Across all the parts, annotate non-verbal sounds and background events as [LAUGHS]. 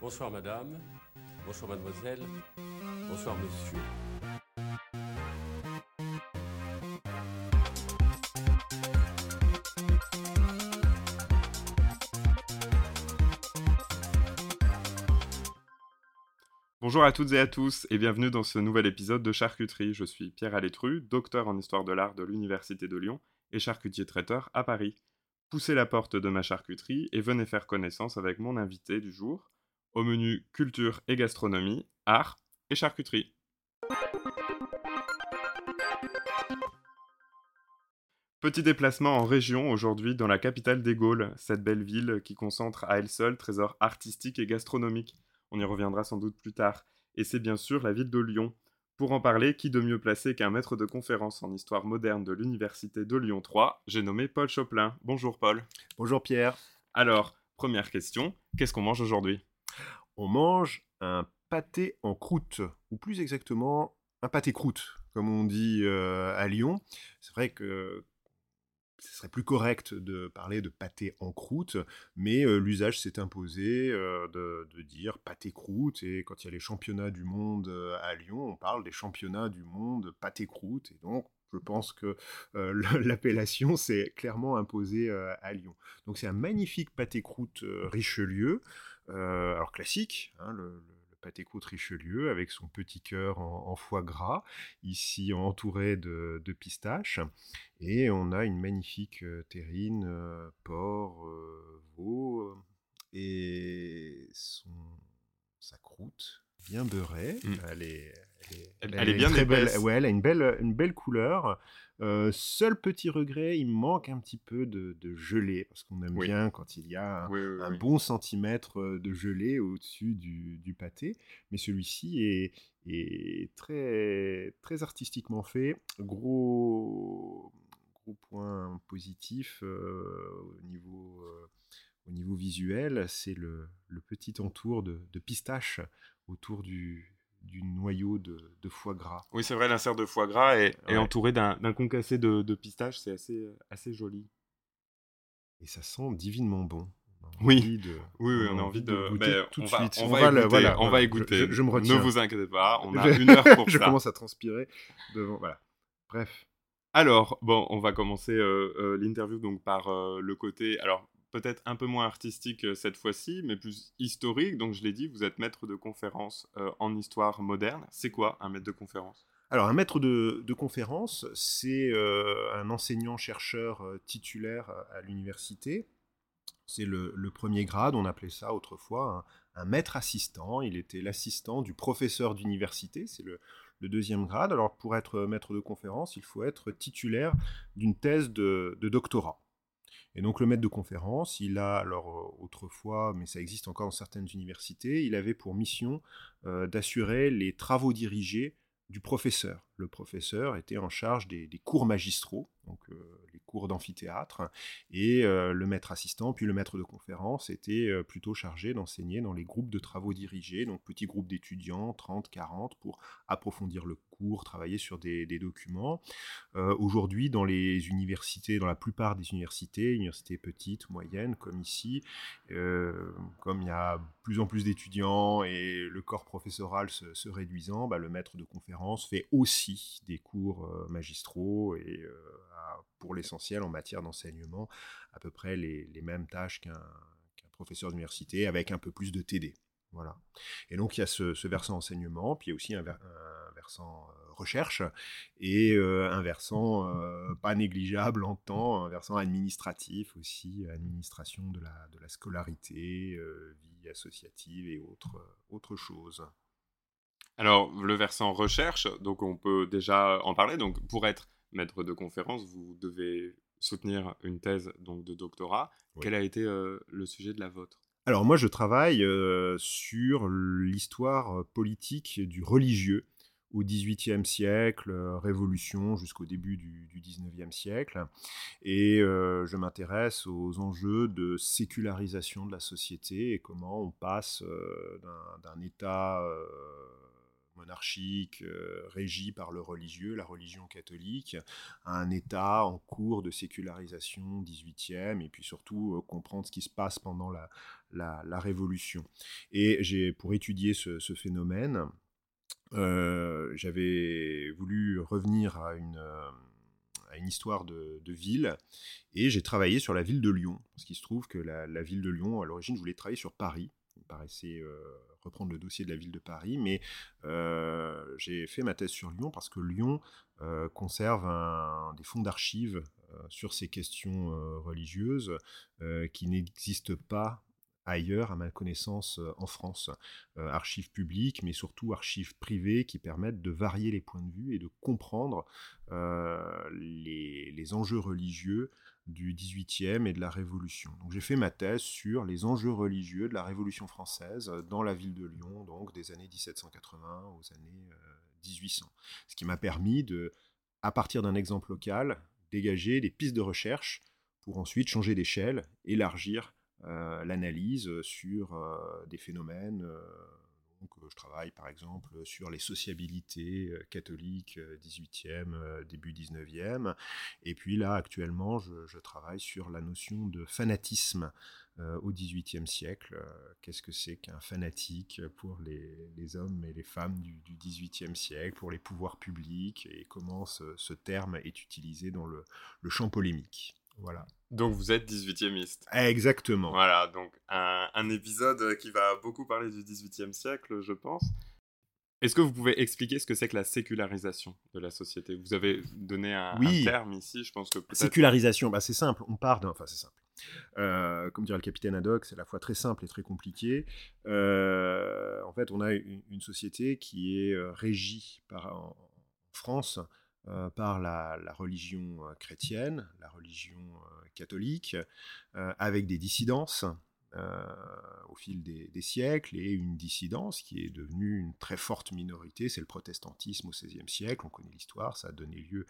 Bonsoir madame, bonsoir mademoiselle, bonsoir monsieur. Bonjour à toutes et à tous et bienvenue dans ce nouvel épisode de Charcuterie. Je suis Pierre Alétru, docteur en histoire de l'art de l'Université de Lyon et charcutier traiteur à Paris. Poussez la porte de ma charcuterie et venez faire connaissance avec mon invité du jour, au menu culture et gastronomie, art et charcuterie. Petit déplacement en région aujourd'hui dans la capitale des Gaules, cette belle ville qui concentre à elle seule trésors artistiques et gastronomiques. On y reviendra sans doute plus tard. Et c'est bien sûr la ville de Lyon. Pour en parler, qui de mieux placé qu'un maître de conférence en histoire moderne de l'université de Lyon 3, j'ai nommé Paul Choplin. Bonjour Paul. Bonjour Pierre. Alors, première question, qu'est-ce qu'on mange aujourd'hui? On mange un pâté en croûte, ou plus exactement un pâté croûte, comme on dit euh, à Lyon. C'est vrai que ce serait plus correct de parler de pâté en croûte, mais euh, l'usage s'est imposé euh, de, dire pâté croûte, et quand il y a les championnats du monde à Lyon, on parle des championnats du monde pâté croûte, et donc je pense que [LAUGHS] l'appellation s'est clairement imposée à Lyon. Donc c'est un magnifique pâté croûte Richelieu, alors classique, hein, le pâté croûte Richelieu avec son petit cœur en, foie gras, ici entouré de, pistaches. Et on a une magnifique euh, terrine, euh, porc, euh, veau, et son, sa croûte bien beurrée. Mmh. Elle est, elle, est, bien très belle. Ouais, elle a une belle, une belle couleur. Euh, seul petit regret, il manque un petit peu de, gelée, parce qu'on aime bien quand il y a un, bon centimètre de gelée au-dessus du, pâté. Mais celui-ci est, est, très, très artistiquement fait. Gros, gros point positif euh, au, niveau, au niveau visuel, c'est le, petit entour de, de pistache autour du, du noyau de, foie gras. Oui, c'est vrai, l'insert de foie gras est, entouré d'un concassé de, de pistache, c'est assez, assez joli. Et ça sent divinement bon. Oui. oui, oui, on, a envie de, goûter tout de suite. On, va, écouter, voilà, on va écouter. Je, me retiens. Ne vous inquiétez pas, on a [LAUGHS] une heure pour je ça. Je commence à transpirer devant. Voilà. Bref. Alors, bon, on va commencer euh, euh, l'interview donc par euh, le côté. Alors, peut-être un peu moins artistique euh, cette fois-ci, mais plus historique. Donc je l'ai dit, vous êtes maître de conférence euh, en histoire moderne. C'est quoi un maître de conférence? Alors, un maître de, conférence, c'est euh, un enseignant-chercheur titulaire à, l'université. C'est le, premier grade, on appelait ça autrefois un, maître assistant. Il était l'assistant du professeur d'université, c'est le, deuxième grade. Alors, pour être maître de conférence, il faut être titulaire d'une thèse de doctorat. Et donc le maître de conférence, il a, alors euh, autrefois, mais ça existe encore dans certaines universités, il avait pour mission euh, d'assurer les travaux dirigés du professeur. Le professeur était en charge des, cours magistraux, donc euh, les cours d'amphithéâtre, et le maître assistant, puis le maître de conférence, était plutôt chargé d'enseigner dans les groupes de travaux dirigés, donc petits groupes d'étudiants, 30, 40, pour approfondir le travailler sur des, documents. Euh, aujourd'hui, dans les universités, dans la plupart des universités, universités petites, moyennes, comme ici, euh, comme il y a plus en plus d'étudiants et le corps professoral se, réduisant, bah, le maître de conférence fait aussi des cours euh, magistraux pour l'essentiel en matière d'enseignement, à peu près les, mêmes tâches qu'un professeur d'université avec un peu plus de TD. Voilà. Et donc il y a ce, versant enseignement, puis il y a aussi un, versant euh, recherche et euh, un versant euh, pas négligeable en temps, un versant administratif aussi, administration de la, scolarité, vie associative et autres, autres choses. Alors le versant recherche, donc on peut déjà en parler. Donc pour être maître de conférence, vous devez soutenir une thèse donc de doctorat. Quel a été le sujet de la vôtre? Alors moi je travaille sur l'histoire politique du religieux au XVIIIe siècle, Révolution jusqu'au début du, XIXe siècle, et je m'intéresse aux enjeux de sécularisation de la société et comment on passe d'un État monarchique euh, régi par le religieux, la religion catholique, à un État en cours de sécularisation 18e, et puis surtout euh, comprendre ce qui se passe pendant la, la, Révolution. Et j'ai, pour étudier ce, phénomène, j'avais voulu revenir à une à une histoire de, ville, et j'ai travaillé sur la ville de Lyon, parce qu'il se trouve que la, ville de Lyon, à l'origine, je voulais travailler sur Paris, il paraissait euh, reprendre le dossier de la ville de Paris, mais euh, j'ai fait ma thèse sur Lyon parce que Lyon euh, conserve des fonds d'archives sur ces questions religieuses qui n'existent pas ailleurs, à ma connaissance, euh, en France. Euh, archives publiques, mais surtout archives privées qui permettent de varier les points de vue et de comprendre euh, les, enjeux religieux du XVIIIe et de la Révolution. J'ai fait ma thèse sur les enjeux religieux de la Révolution française dans la ville de Lyon, donc des années 1780 aux années 1800. Ce qui m'a permis de, à partir d'un exemple local, dégager des pistes de recherche pour ensuite changer d'échelle, élargir euh, l'analyse sur euh, des phénomènes. Euh, donc, je travaille par exemple sur les sociabilités catholiques 18e, début 19e. Et puis là, actuellement, je, travaille sur la notion de fanatisme au XVIIIe siècle. Qu'est-ce que c'est qu'un fanatique pour les, hommes et les femmes du, XVIIIe siècle, pour les pouvoirs publics, et comment ce, terme est utilisé dans le champ polémique? Voilà. Donc vous êtes 18e Exactement. Voilà, donc un, épisode qui va beaucoup parler du 18e siècle, je pense. Est-ce que vous pouvez expliquer ce que c'est que la sécularisation de la société? Vous avez donné un, terme ici, je pense que Sécularisation, bah c'est simple, on part d'un... Enfin, c'est simple. Euh, comme dirait le capitaine Haddock, c'est à la fois très simple et très compliqué. Euh, en fait, on a une, société qui est euh, régie par, en France euh, par la, religion euh, chrétienne, la religion euh, catholique, avec des dissidences au fil des, siècles et une dissidence qui est devenue une très forte minorité, c'est le protestantisme au XVIe siècle, on connaît l'histoire, ça a donné lieu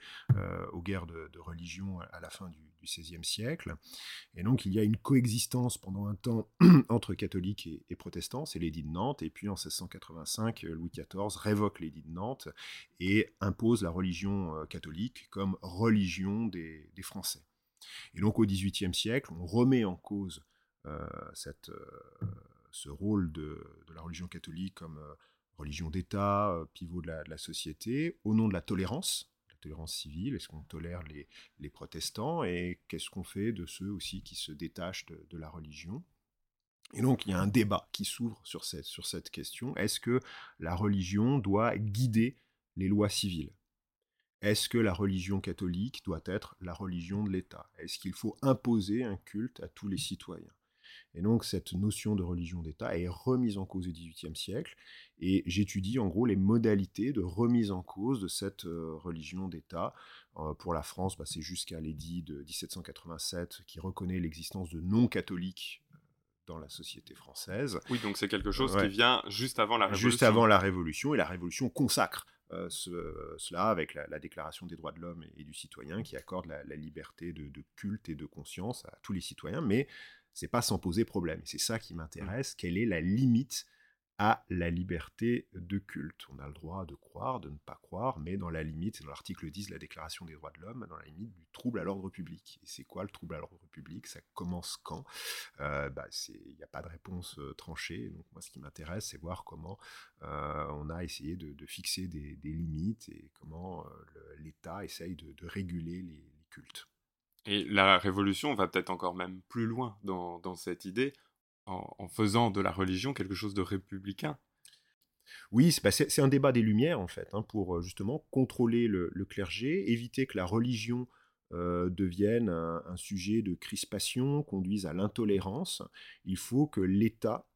aux guerres de, religion à la fin du, XVIe siècle. Et donc il y a une coexistence pendant un temps [CLEARS THROAT] entre catholiques et, protestants, c'est l'édit de Nantes, et puis en 1685, Louis XIV révoque l'édit de Nantes et impose la religion euh, catholique comme religion des, Français. Et donc au XVIIIe siècle, on remet en cause euh, cette, euh, ce rôle de, la religion catholique comme religion d'État, pivot de la, la, société, au nom de la tolérance, tolérance civile Est-ce qu'on tolère les, protestants Et qu'est-ce qu'on fait de ceux aussi qui se détachent de, la religion? Et donc, il y a un débat qui s'ouvre sur cette question. Est-ce que la religion doit guider les lois civiles? Est-ce que la religion catholique doit être la religion de l'État? Est-ce qu'il faut imposer un culte à tous les citoyens? Et donc cette notion de religion d'État est remise en cause au XVIIIe siècle, et j'étudie en gros les modalités de remise en cause de cette euh, religion d'État. Euh, pour la France, bah, c'est jusqu'à l'édit de 1787 qui reconnaît l'existence de non-catholiques euh, dans la société française. Oui, donc c'est quelque chose qui vient juste avant la Révolution. Juste avant la Révolution, et la Révolution consacre cela avec la, Déclaration des droits de l'homme et, du citoyen qui accorde la, liberté de, de, culte et de conscience à tous les citoyens, mais c'est pas sans poser problème. C'est ça qui m'intéresse. Quelle est la limite à la liberté de culte? On a le droit de croire, de ne pas croire, mais dans la limite, c'est dans l'article 10 de la Déclaration des droits de l'homme, dans la limite du trouble à l'ordre public. Et c'est quoi le trouble à l'ordre public? Ça commence quand? Euh, bah, Il n'y a pas de réponse euh, tranchée. Donc moi, ce qui m'intéresse, c'est voir comment euh, on a essayé de, fixer des, limites et comment l'État essaye de, réguler les cultes. Et la révolution va peut-être encore même plus loin dans, cette idée, en, faisant de la religion quelque chose de républicain. Oui, c'est un débat des Lumières, en fait, hein, pour euh, justement contrôler le, clergé, éviter que la religion euh, devienne un, sujet de crispation, conduise à l'intolérance. Il faut que l'État,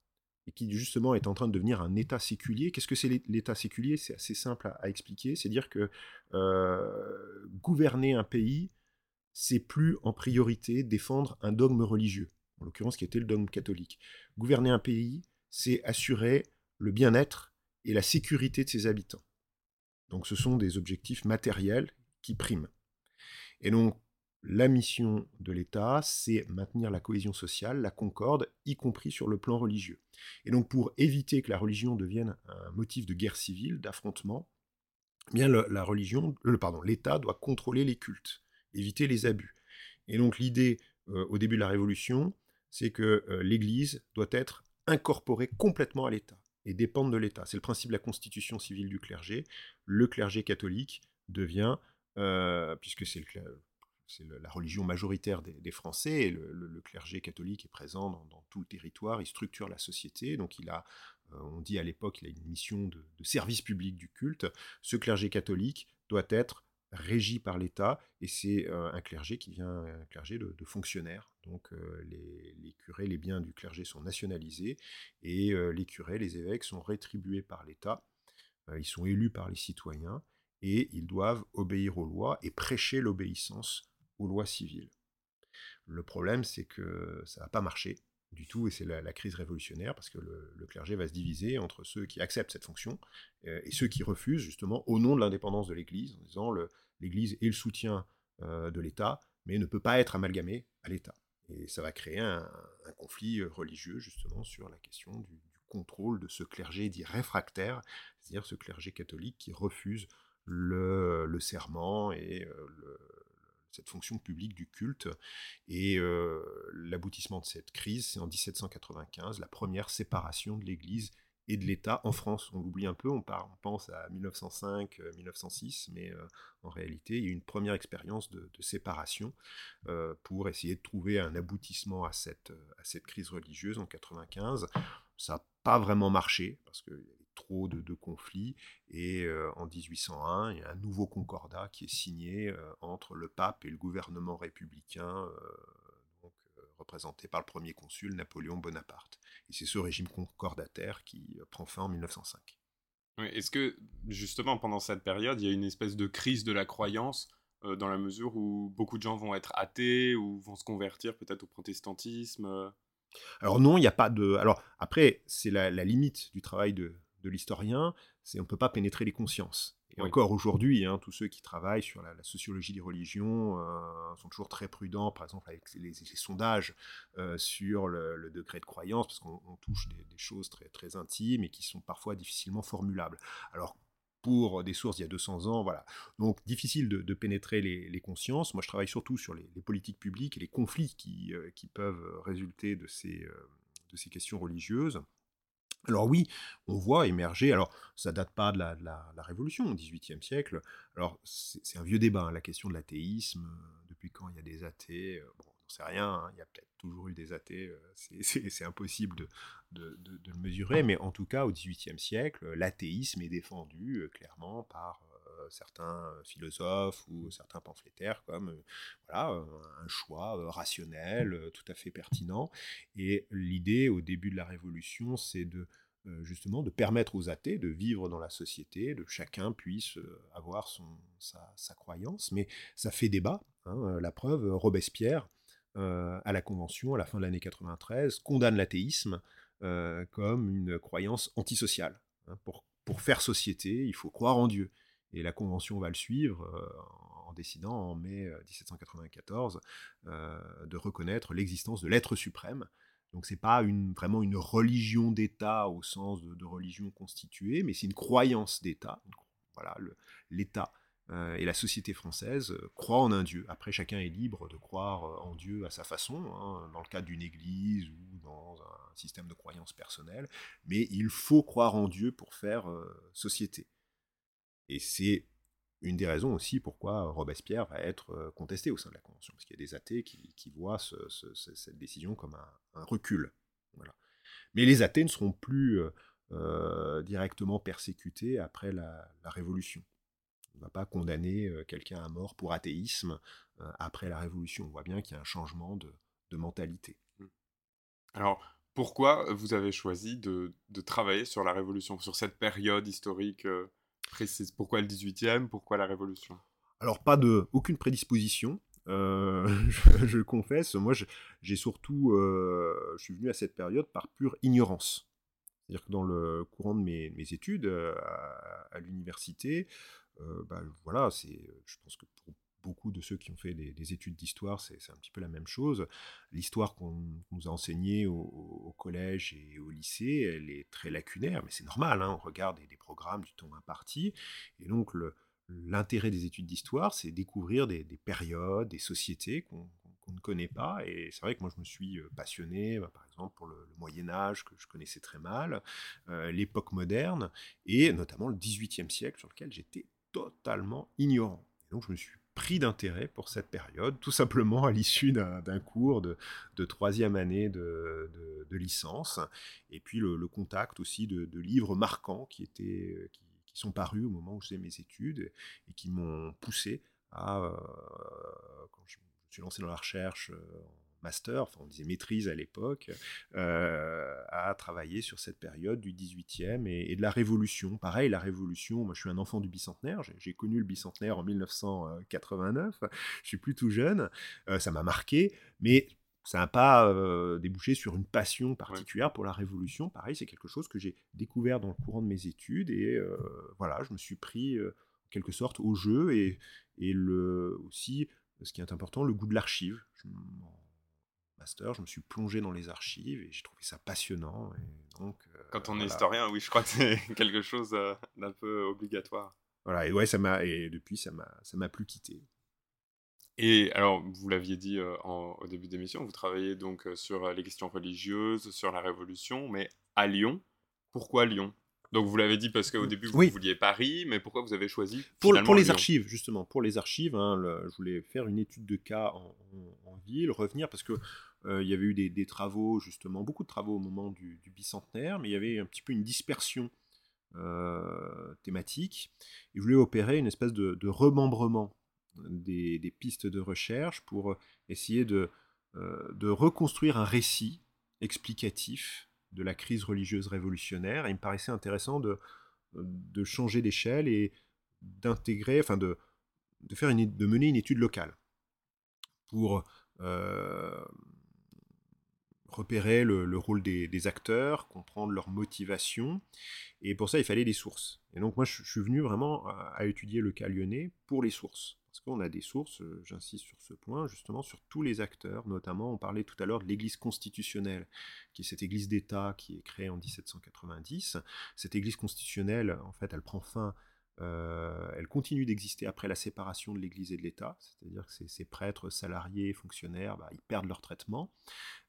qui justement est en train de devenir un État séculier, qu'est-ce que c'est l'État séculier? C'est assez simple à, expliquer, c'est dire que euh, gouverner un pays, c'est plus en priorité défendre un dogme religieux, en l'occurrence qui était le dogme catholique. Gouverner un pays, c'est assurer le bien-être et la sécurité de ses habitants. Donc ce sont des objectifs matériels qui priment. Et donc la mission de l'État, c'est maintenir la cohésion sociale, la concorde, y compris sur le plan religieux. Et donc pour éviter que la religion devienne un motif de guerre civile, d'affrontement, eh bien la religion, l'État doit contrôler les cultes, éviter les abus. Et donc l'idée euh, au début de la Révolution, c'est que euh, l'Église doit être incorporée complètement à l'État et dépendre de l'État. C'est le principe de la constitution civile du clergé. Le clergé catholique devient, euh, puisque c'est la religion majoritaire des, Français, et le, clergé catholique est présent dans, tout le territoire, il structure la société, donc il a, on dit à l'époque, il a une mission de, service public du culte. Ce clergé catholique doit être régi par l'État, et c'est euh, un clergé qui vient, un clergé de, fonctionnaires. Donc les, les, curés, les biens du clergé sont nationalisés, et les curés, les évêques sont rétribués par l'État. ils sont élus par les citoyens, et ils doivent obéir aux lois et prêcher l'obéissance aux lois civiles. Le problème, c'est que ça va pas marcher du tout, et c'est la, crise révolutionnaire, parce que le, clergé va se diviser entre ceux qui acceptent cette fonction euh, et ceux qui refusent, justement, au nom de l'indépendance de l'Église, en disant l'Église est le soutien euh, de l'État, mais ne peut pas être amalgamée à l'État. Et ça va créer un, conflit euh, religieux, justement, sur la question du, contrôle de ce clergé dit réfractaire, c'est-à-dire ce clergé catholique qui refuse le, serment et euh, cette fonction publique du culte. Et l'aboutissement de cette crise, c'est en 1795, la première séparation de l'Église et de l'État en France. On l'oublie un peu, on, pense à 1905-1906, euh, mais en réalité, il y a une première expérience de, séparation pour essayer de trouver un aboutissement à cette, crise religieuse en 95. Ça n'a pas vraiment marché, parce que trop de, conflits. Et euh, en 1801, il y a un nouveau concordat qui est signé euh, entre le pape et le gouvernement républicain, euh, représenté par le premier consul Napoléon Bonaparte. Et c'est ce régime concordataire qui prend fin en 1905. Est-ce que justement pendant cette période, il y a une espèce de crise de la croyance dans la mesure où beaucoup de gens vont être athées ou vont se convertir peut-être au protestantisme alors non, il n'y a pas de... Alors après, c'est la, limite du travail de, de l'historien, c'est on ne peut pas pénétrer les consciences. Et encore aujourd'hui, hein, tous ceux qui travaillent sur la, sociologie des religions euh, sont toujours très prudents, par exemple avec les, sondages euh, sur le, degré de croyance, parce qu'on touche des, choses très, très intimes et qui sont parfois difficilement formulables. Alors pour des sources il y a 200 ans, voilà. Donc difficile de, pénétrer les, consciences. Moi, je travaille surtout sur les, politiques publiques et les conflits qui, euh, qui peuvent résulter de ces, de ces questions religieuses. Alors oui, on voit émerger, alors ça date pas de la, Révolution, au XVIIIe siècle, alors c'est un vieux débat, hein, la question de l'athéisme, euh, depuis quand il y a des athées, euh, bon, on sait rien, hein, il y a peut-être toujours eu des athées, euh, [LAUGHS] c'est impossible de, le mesurer, mais en tout cas au XVIIIe siècle, l'athéisme est défendu clairement par certains philosophes ou certains pamphlétaires comme voilà, un choix rationnel, tout à fait pertinent. Et l'idée au début de la Révolution, c'est de justement de permettre aux athées de vivre dans la société, de chacun puisse avoir son, sa, croyance, mais ça fait débat. Hein, la preuve, Robespierre, à la Convention, à la fin de l'année 93, condamne l'athéisme comme une croyance antisociale. Hein. pour, pour faire société, il faut croire en Dieu. Et la Convention va le suivre euh, en décidant en mai 1794 euh, euh, de reconnaître l'existence de l'être suprême. Donc c'est pas vraiment une religion d'État au sens de, religion constituée, mais c'est une croyance d'État. Voilà, l'État et la société française croient en un Dieu. Après, chacun est libre de croire en Dieu à sa façon, hein, dans le cadre d'une église ou dans un système de croyance personnelle, mais il faut croire en Dieu pour faire société. Et c'est une des raisons aussi pourquoi Robespierre va être euh, contesté au sein de la Convention, parce qu'il y a des athées qui, voient cette décision comme un, recul. Mais les athées ne seront plus euh, euh, directement persécutés après la, Révolution. On ne va pas condamner quelqu'un à mort pour athéisme après la Révolution. On voit bien qu'il y a un changement de, mentalité. Mmh. Alors, pourquoi vous avez choisi de, travailler sur la Révolution, sur cette période historique Pourquoi le 18e Pourquoi la Révolution? Alors, pas de aucune prédisposition. Euh, [LAUGHS] je, le confesse, moi j'ai surtout, euh, je suis venu à cette période par pure ignorance. C'est-à-dire que dans le courant de mes, études euh, à, l'université, bah, voilà, je pense que pour beaucoup de ceux qui ont fait des, études d'histoire, c'est un petit peu la même chose. L'histoire qu'on nous a enseignée au, collège et au lycée, elle est très lacunaire, mais c'est normal, hein, on regarde des, programmes du temps imparti, et donc l'intérêt des études d'histoire, c'est découvrir des, périodes, des sociétés qu'on ne connaît pas. Et c'est vrai que moi, je me suis euh, passionné, bah, par exemple, pour le, Moyen Âge, que je connaissais très mal, euh, l'époque moderne, et notamment le XVIIIe siècle, sur lequel j'étais totalement ignorant. donc, je me suis pris d'intérêt pour cette période, tout simplement à l'issue d'un cours de, troisième année de, licence, et puis le, contact aussi de, livres marquants qui, étaient, qui, sont parus au moment où je faisais mes études et qui m'ont poussé à, euh, quand je me suis lancé dans la recherche euh, master, enfin on disait maîtrise à l'époque, euh, à travailler sur cette période du 18e et, de la Révolution. Pareil, la Révolution, moi je suis un enfant du bicentenaire, j'ai connu le bicentenaire en 1989, je suis plus tout jeune, euh, ça m'a marqué, mais ça n'a pas euh, débouché sur une passion particulière pour la Révolution. Pareil, c'est quelque chose que j'ai découvert dans le courant de mes études et voilà, je me suis pris en quelque sorte au jeu et, et le, aussi, ce qui est important, le goût de l'archive je me suis plongé dans les archives et j'ai trouvé ça passionnant. Et donc, euh, Quand on est historien, oui, je crois que c'est [LAUGHS] quelque chose euh, d'un peu obligatoire. Voilà, et ouais, ça m'a et depuis ça m'a ça m'a plus quitté. Et alors, vous l'aviez dit euh, au début d'émission, vous travaillez donc sur les questions religieuses, sur la Révolution, mais à Lyon. Pourquoi Lyon? Donc vous l'avez dit parce qu'au début vous vouliez Paris, mais pourquoi vous avez choisi Pour, pour les archives, justement, pour les archives, hein, je voulais faire une étude de cas en, en ville, revenir parce que euh, il y avait eu des, travaux, justement, beaucoup de travaux au moment du, bicentenaire, mais il y avait un petit peu une dispersion euh, thématique. Il voulait opérer une espèce de, remembrement des, pistes de recherche pour essayer de, euh, de reconstruire un récit explicatif de la crise religieuse révolutionnaire. Il me paraissait intéressant de, changer d'échelle et d'intégrer, enfin de, faire une, de mener une étude locale pour repérer le, rôle des, acteurs, comprendre leur motivation. Et pour ça, il fallait des sources. Et donc moi, je, suis venu vraiment à, étudier le cas lyonnais pour les sources. Parce qu'on a des sources, euh, j'insiste sur ce point, justement sur tous les acteurs. Notamment, on parlait tout à l'heure de l'Église constitutionnelle, qui est cette Église d'État qui est créée en 1790. Cette Église constitutionnelle, en fait, elle prend fin euh, elle continue d'exister après la séparation de l'Église et de l'État, c'est-à-dire que ces, prêtres, salariés, fonctionnaires, bah, ils perdent leur traitement,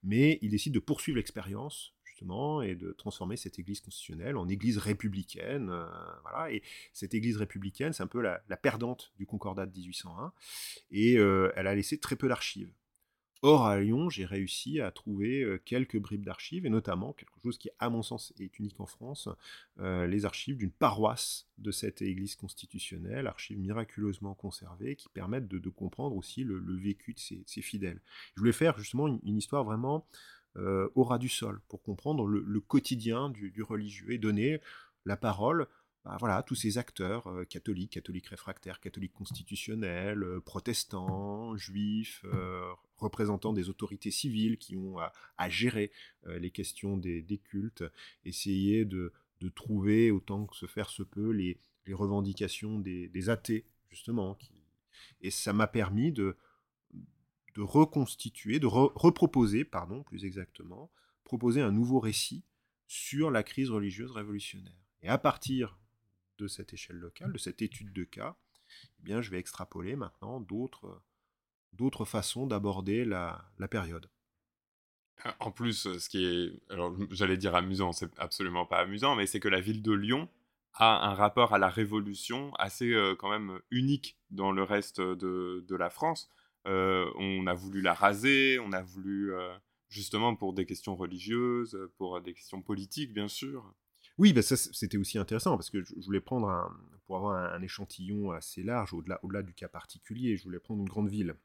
mais ils décident de poursuivre l'expérience justement et de transformer cette Église constitutionnelle en Église républicaine. Euh, voilà, et cette Église républicaine, c'est un peu la, perdante du Concordat de 1801, et euh, elle a laissé très peu d'archives. Or, à Lyon, j'ai réussi à trouver euh, quelques bribes d'archives, et notamment quelque chose qui, à mon sens, est unique en France, euh, les archives d'une paroisse de cette église constitutionnelle, archives miraculeusement conservées, qui permettent de, comprendre aussi le, vécu de ces, fidèles. Je voulais faire justement une, histoire vraiment euh, au ras du sol, pour comprendre le, quotidien du, du, religieux, et donner la parole bah, voilà, tous ces acteurs euh, catholiques, catholiques réfractaires, catholiques constitutionnels, euh, protestants, juifs, euh, représentants des autorités civiles qui ont à, gérer les questions des, cultes, essayer de, trouver, autant que se faire se peut, les, revendications des, athées, justement. Et ça m'a permis de, de reconstituer, de reproposer, pardon, plus exactement, proposer un nouveau récit sur la crise religieuse révolutionnaire. Et à partir de cette échelle locale, de cette étude de cas, eh bien, je vais extrapoler maintenant d'autres, façons d'aborder la, période. En plus, ce qui est, j'allais dire amusant, c'est absolument pas amusant, mais c'est que la ville de Lyon a un rapport à la Révolution assez euh, quand même unique dans le reste de, la France. Euh, on a voulu la raser, on a voulu euh, justement pour des questions religieuses, pour des questions politiques bien sûr. Oui, bah ça c'était aussi intéressant parce que je voulais prendre un, pour avoir un, échantillon assez large au-delà, au-delà du cas particulier, je voulais prendre une grande ville.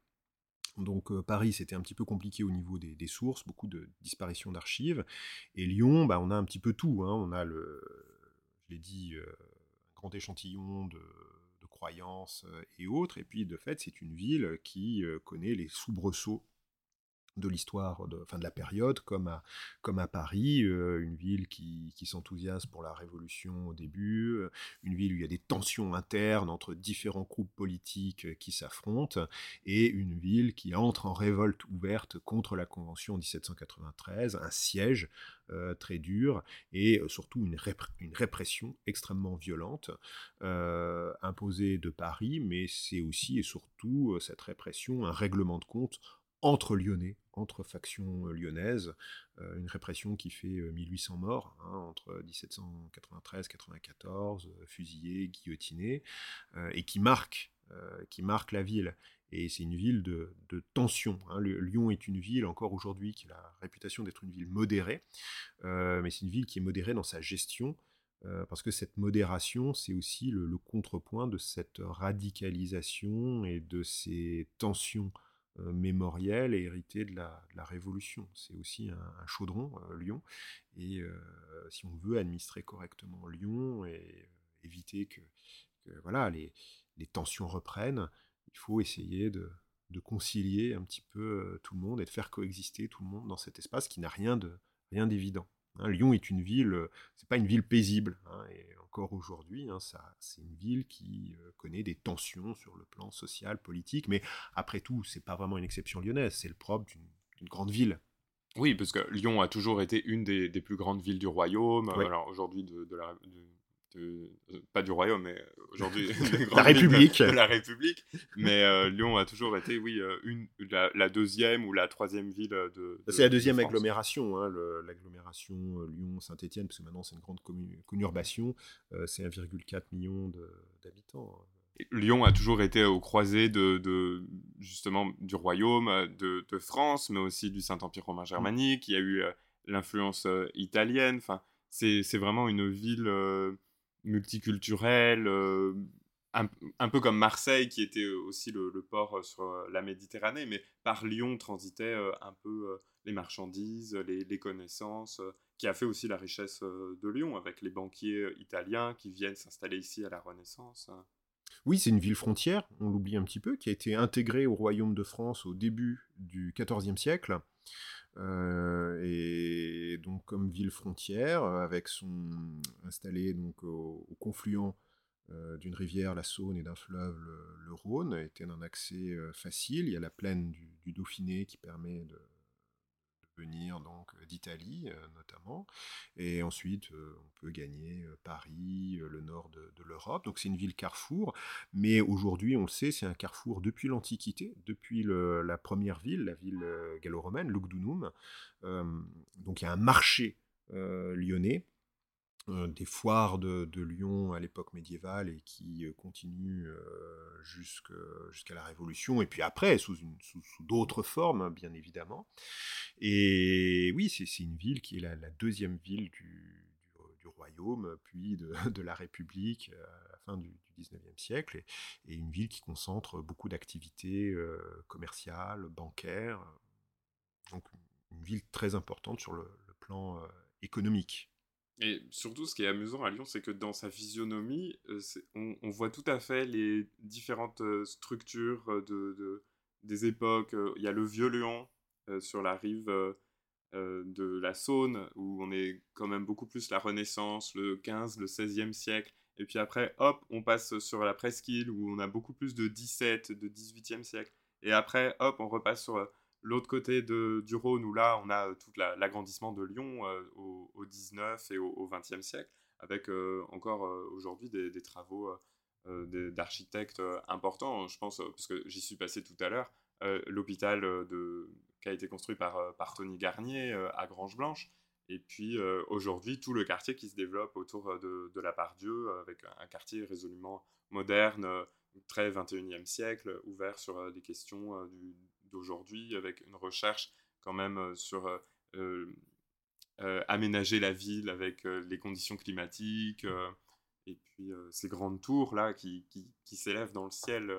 Donc euh, Paris, c'était un petit peu compliqué au niveau des, sources, beaucoup de disparitions d'archives. Et Lyon, bah, on a un petit peu tout. Hein. On a le, je l'ai dit, euh, un grand échantillon de, croyances euh, et autres. Et puis de fait, c'est une ville qui connaît les soubresauts de l'histoire de, de la période, comme à, comme à Paris, euh, une ville qui, qui s'enthousiasme pour la Révolution au début, euh, une ville où il y a des tensions internes entre différents groupes politiques euh, qui s'affrontent, et une ville qui entre en révolte ouverte contre la Convention en 1793, un siège très dur, et surtout une, une répression extrêmement violente imposée de Paris, mais c'est aussi et surtout cette répression un règlement de compte entre Lyonnais, entre factions euh, lyonnaises, euh, une répression qui fait 1800 euh, morts hein, entre 1793-94, fusillés, guillotinés, et qui marque, qui marque la ville. Et c'est une ville de, tension. Hein. Lyon est une ville, encore aujourd'hui, qui a la réputation d'être une ville modérée, mais c'est une ville qui est modérée dans sa gestion, parce que cette modération, c'est aussi le, contrepoint de cette radicalisation et de ces tensions mémoriel et hérité de la, Révolution. C'est aussi un, chaudron, euh, Lyon. Et euh, si on veut administrer correctement Lyon et éviter que, voilà, les, tensions reprennent, il faut essayer de, concilier un petit peu tout le monde et de faire coexister tout le monde dans cet espace qui n'a rien rien d'évident. Hein. Lyon est une ville, c'est pas une ville paisible. Hein, encore aujourd'hui, hein, c'est une ville qui euh, connaît des tensions sur le plan social, politique, mais après tout, c'est pas vraiment une exception lyonnaise, c'est le propre d'une grande ville. Oui, parce que Lyon a toujours été une des, plus grandes villes du royaume. Alors aujourd'hui, de, la, euh, pas du royaume, mais aujourd'hui [LAUGHS] la République. De, [LAUGHS] la République. Mais euh, Lyon a toujours été, oui, euh, une, la, deuxième ou la troisième ville de. c'est la deuxième agglomération, hein, l'agglomération Lyon-Saint-Étienne, parce que maintenant c'est une grande conurbation, c'est 1,4 million d'habitants. Hein. Lyon a toujours été au croisé de, justement du royaume, de, France, mais aussi du Saint-Empire romain germanique. Il y a eu l'influence italienne. Enfin, c'est vraiment une ville multiculturel, euh, un, peu comme Marseille qui était aussi le, port euh, sur euh, la Méditerranée, mais par Lyon transitaient un peu les marchandises, les, connaissances, qui a fait aussi la richesse de Lyon avec les banquiers italiens qui viennent s'installer ici à la Renaissance. Oui, c'est une ville frontière, on l'oublie un petit peu, qui a été intégrée au royaume de France au début du XIVe siècle. Euh, et donc comme ville frontière, euh, avec son installé donc au, confluent euh, d'une rivière, la Saône, et d'un fleuve, le, Rhône, était un accès facile. Il y a la plaine du Dauphiné qui permet de, venir donc euh, d'Italie euh, notamment. Et ensuite, euh, on peut gagner Paris, le nord de, l'Europe. Donc c'est une ville carrefour. Mais aujourd'hui, on le sait, c'est un carrefour depuis l'Antiquité, depuis la première ville, la ville gallo-romaine, Lugdunum. donc il y a un marché lyonnais des foires de, Lyon à l'époque médiévale et qui euh, continuent euh, jusqu'à la Révolution, et puis après, sous, d'autres formes, bien évidemment. Et oui, c'est une ville qui est la, deuxième ville du, royaume, puis de, [LAUGHS] la République à la fin du, XIXe siècle, et, une ville qui concentre beaucoup d'activités commerciales, bancaires, donc une ville très importante sur le plan économique. Et surtout, ce qui est amusant à Lyon, c'est que dans sa physionomie, euh, on, voit tout à fait les différentes euh, structures euh, de, des époques. Il y a le vieux Lyon sur la rive de la Saône, où on est quand même beaucoup plus la Renaissance, le 15, le 16e siècle. Et puis après, hop, on passe sur la presqu'île, où on a beaucoup plus de 17, de 18e siècle. Et après, hop, on repasse sur L'autre côté de, du Rhône, où là, on a euh, tout l'agrandissement de Lyon euh, au, au, 19 et au, 20e siècle, avec euh, encore aujourd'hui des, travaux d'architectes importants. Je pense, parce que j'y suis passé tout à l'heure, l'hôpital qui a été construit par, Tony Garnier à Grange-Blanche. Et puis aujourd'hui, tout le quartier qui se développe autour de, de la Part-Dieu, avec un quartier résolument moderne, très 21e siècle, ouvert sur des questions du, d'aujourd'hui, avec une recherche quand même euh, sur euh, euh, aménager la ville avec les conditions climatiques, et puis ces grandes tours là qui, qui, s'élèvent dans le ciel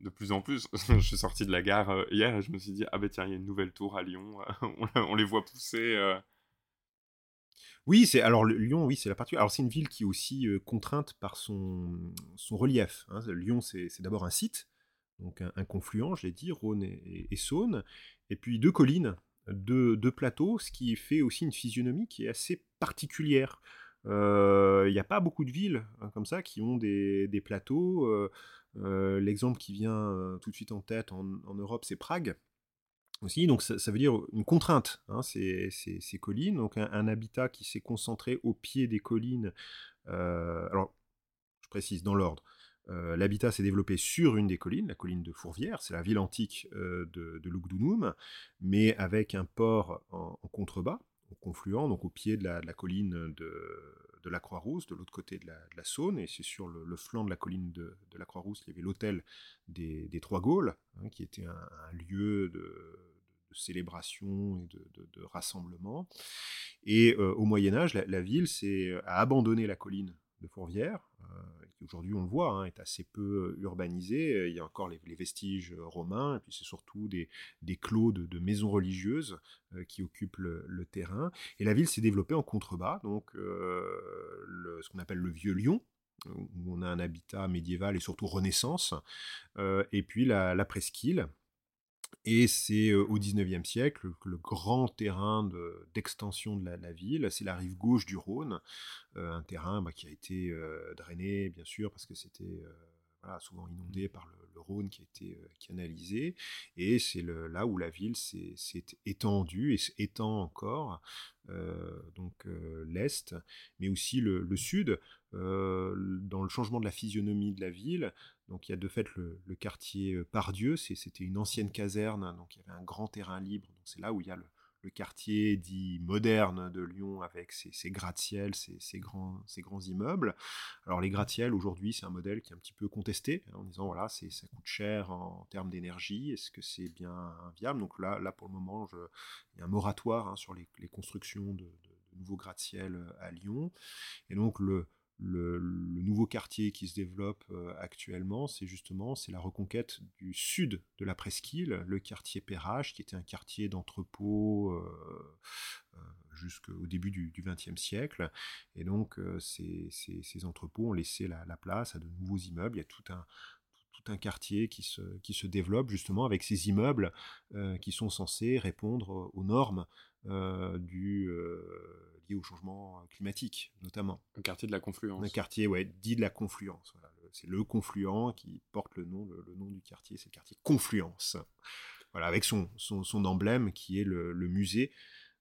de plus en plus. [LAUGHS] je suis sorti de la gare hier et je me suis dit, ah ben tiens, il y a une nouvelle tour à Lyon, [LAUGHS] on, les voit pousser. Oui, c'est alors Lyon, oui, c'est la partie. Alors c'est une ville qui est aussi contrainte par son, son relief. Hein. Lyon, c'est d'abord un site, donc un, confluent, je l'ai dit, Rhône et, Saône, et puis deux collines, deux, plateaux, ce qui fait aussi une physionomie qui est assez particulière. Il n'y a pas beaucoup de villes hein, comme ça qui ont des, plateaux. L'exemple qui vient tout de suite en tête en, Europe, c'est Prague aussi. Donc ça, veut dire une contrainte, hein, ces, collines. Donc un, habitat qui s'est concentré au pied des collines. alors, je précise dans l'ordre. L'habitat s'est développé sur une des collines, la colline de Fourvière, c'est la ville antique de, de mais avec un port en contrebas, au confluent, donc au pied de la, colline de, la Croix-Rousse, de l'autre côté de la, Saône, et c'est sur le, flanc de la colline de, la Croix-Rousse qu'il y avait l'hôtel des, Trois Gaules, hein, qui était un, lieu de, célébration et de, rassemblement. Et euh, au Moyen Âge, la, ville a abandonné la colline de Fourvière, euh, qui aujourd'hui on le voit, hein, est assez peu euh, urbanisé. Il y a encore les, vestiges euh, romains, et puis c'est surtout des, des clos de, maisons religieuses qui occupent le, terrain. Et la ville s'est développée en contrebas, donc ce qu'on appelle le Vieux Lyon, où on a un habitat médiéval et surtout Renaissance, et puis la presqu'île, et c'est au XIXe siècle que le grand terrain d'extension de, la, ville, c'est la rive gauche du Rhône, un terrain bah, qui a été drainé, bien sûr, parce que c'était souvent inondé par le, Rhône qui a été canalisé. Et c'est là où la ville s'est étendue et s'étend encore, donc l'Est, mais aussi le Sud. dans le changement de la physionomie de la ville, donc il y a de fait le, quartier euh, Pardieu, c'était une ancienne caserne, donc il y avait un grand terrain libre. C'est là où il y a le, quartier dit moderne de Lyon avec ses, gratte-ciels, ses, grands, immeubles. Alors les gratte-ciels aujourd'hui c'est un modèle qui est un petit peu contesté hein, en disant voilà ça coûte cher en, termes d'énergie, est-ce que c'est bien viable? Donc là, là pour le moment il y a un moratoire hein, sur les, constructions de, de nouveaux gratte-ciels euh, à Lyon. Et donc le, le, nouveau quartier qui se développe euh, actuellement, c'est justement c'est la reconquête du sud de la presqu'île, le quartier Perrache, qui était un quartier d'entrepôt euh, euh, jusqu'au début du XXe siècle. Et donc ces, entrepôts ont laissé la, place à de nouveaux immeubles. Il y a tout un, tout un quartier qui se, qui se développe justement avec ces immeubles qui sont censés répondre aux normes du au changement climatique, notamment. Un quartier de la confluence. Un quartier, ouais, dit de la confluence. C'est le confluent qui porte le nom, le, nom du quartier, c'est le quartier Confluence. Voilà, avec son, son, emblème qui est le, musée,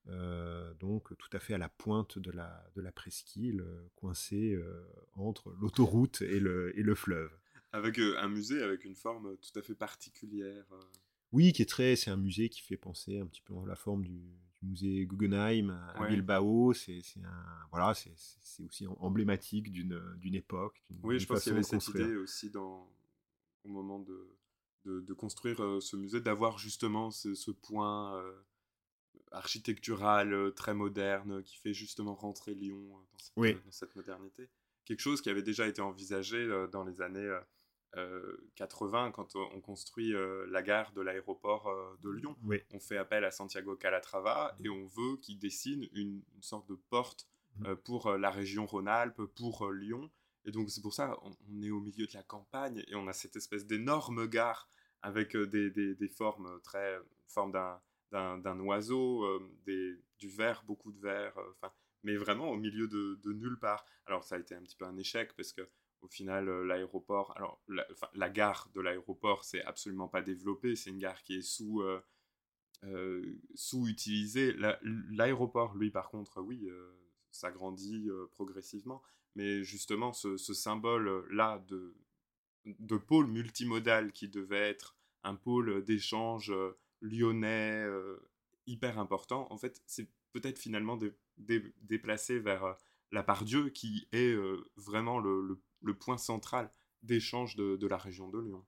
euh, donc tout à fait à la pointe de la, de la presqu'île, euh, coincé euh, entre l'autoroute et le, et le fleuve. Avec un musée avec une forme tout à fait particulière. Oui, qui est très, c'est un musée qui fait penser un petit peu à la forme du, musée Guggenheim à Bilbao. C'est voilà, aussi emblématique d'une époque. Oui, je pense qu'il y avait cette idée aussi dans, au moment de, de, construire euh, ce musée, d'avoir justement ce, point euh, architectural euh, très moderne qui fait justement rentrer Lyon dans cette, dans cette modernité. Quelque chose qui avait déjà été envisagé dans les années 80, euh, quand on construit euh, la gare de l'aéroport euh, de Lyon, on fait appel à Santiago Calatrava et on veut qu'il dessine une, sorte de porte mmh. pour la région Rhône-Alpes, pour Lyon. Et donc c'est pour ça on, est au milieu de la campagne et on a cette espèce d'énorme gare avec des, des, formes très forme d'un oiseau, des, du verre, beaucoup de verre, enfin, mais vraiment au milieu de, de, nulle part. Alors ça a été un petit peu un échec parce que au final, euh, l'aéroport, alors la, gare de l'aéroport, c'est absolument pas développé, c'est une gare qui est sous, euh, euh, sous-utilisée. L'aéroport, lui, par contre, oui, ça grandit progressivement, mais justement, ce, symbole-là de, de pôle multimodal qui devait être un pôle d'échange lyonnais hyper important, en fait, c'est peut-être finalement déplacé vers la Pardieu qui est vraiment le, le point central d'échange de, la région de Lyon.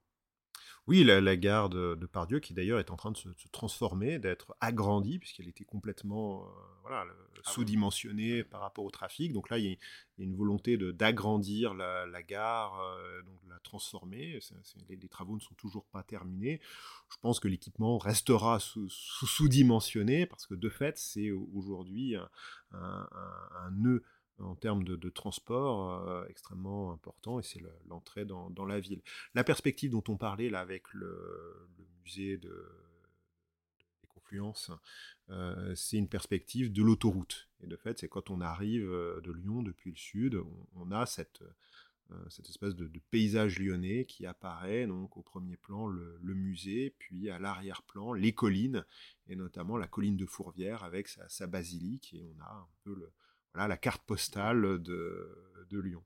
Oui, la, gare de, Pardieu, qui d'ailleurs est en train de se, transformer, d'être agrandie, puisqu'elle était complètement euh, voilà, ah sous-dimensionnée par rapport au trafic. Donc là, il y a, une volonté d'agrandir la, gare, euh, donc de la transformer. les, travaux ne sont toujours pas terminés. Je pense que l'équipement restera sous-dimensionné, parce que de fait, c'est aujourd'hui un, un, nœud en termes de, transport extrêmement important et c'est l'entrée dans, la ville. La perspective dont on parlait là avec le, musée de, des confluences, c'est une perspective de l'autoroute. Et de fait, c'est quand on arrive de Lyon depuis le sud, on a euh, cette espèce de, paysage lyonnais qui apparaît donc au premier plan le, musée, puis à l'arrière-plan les collines, et notamment la colline de Fourvière avec sa, basilique, et on a un peu le, voilà, la carte postale de, Lyon.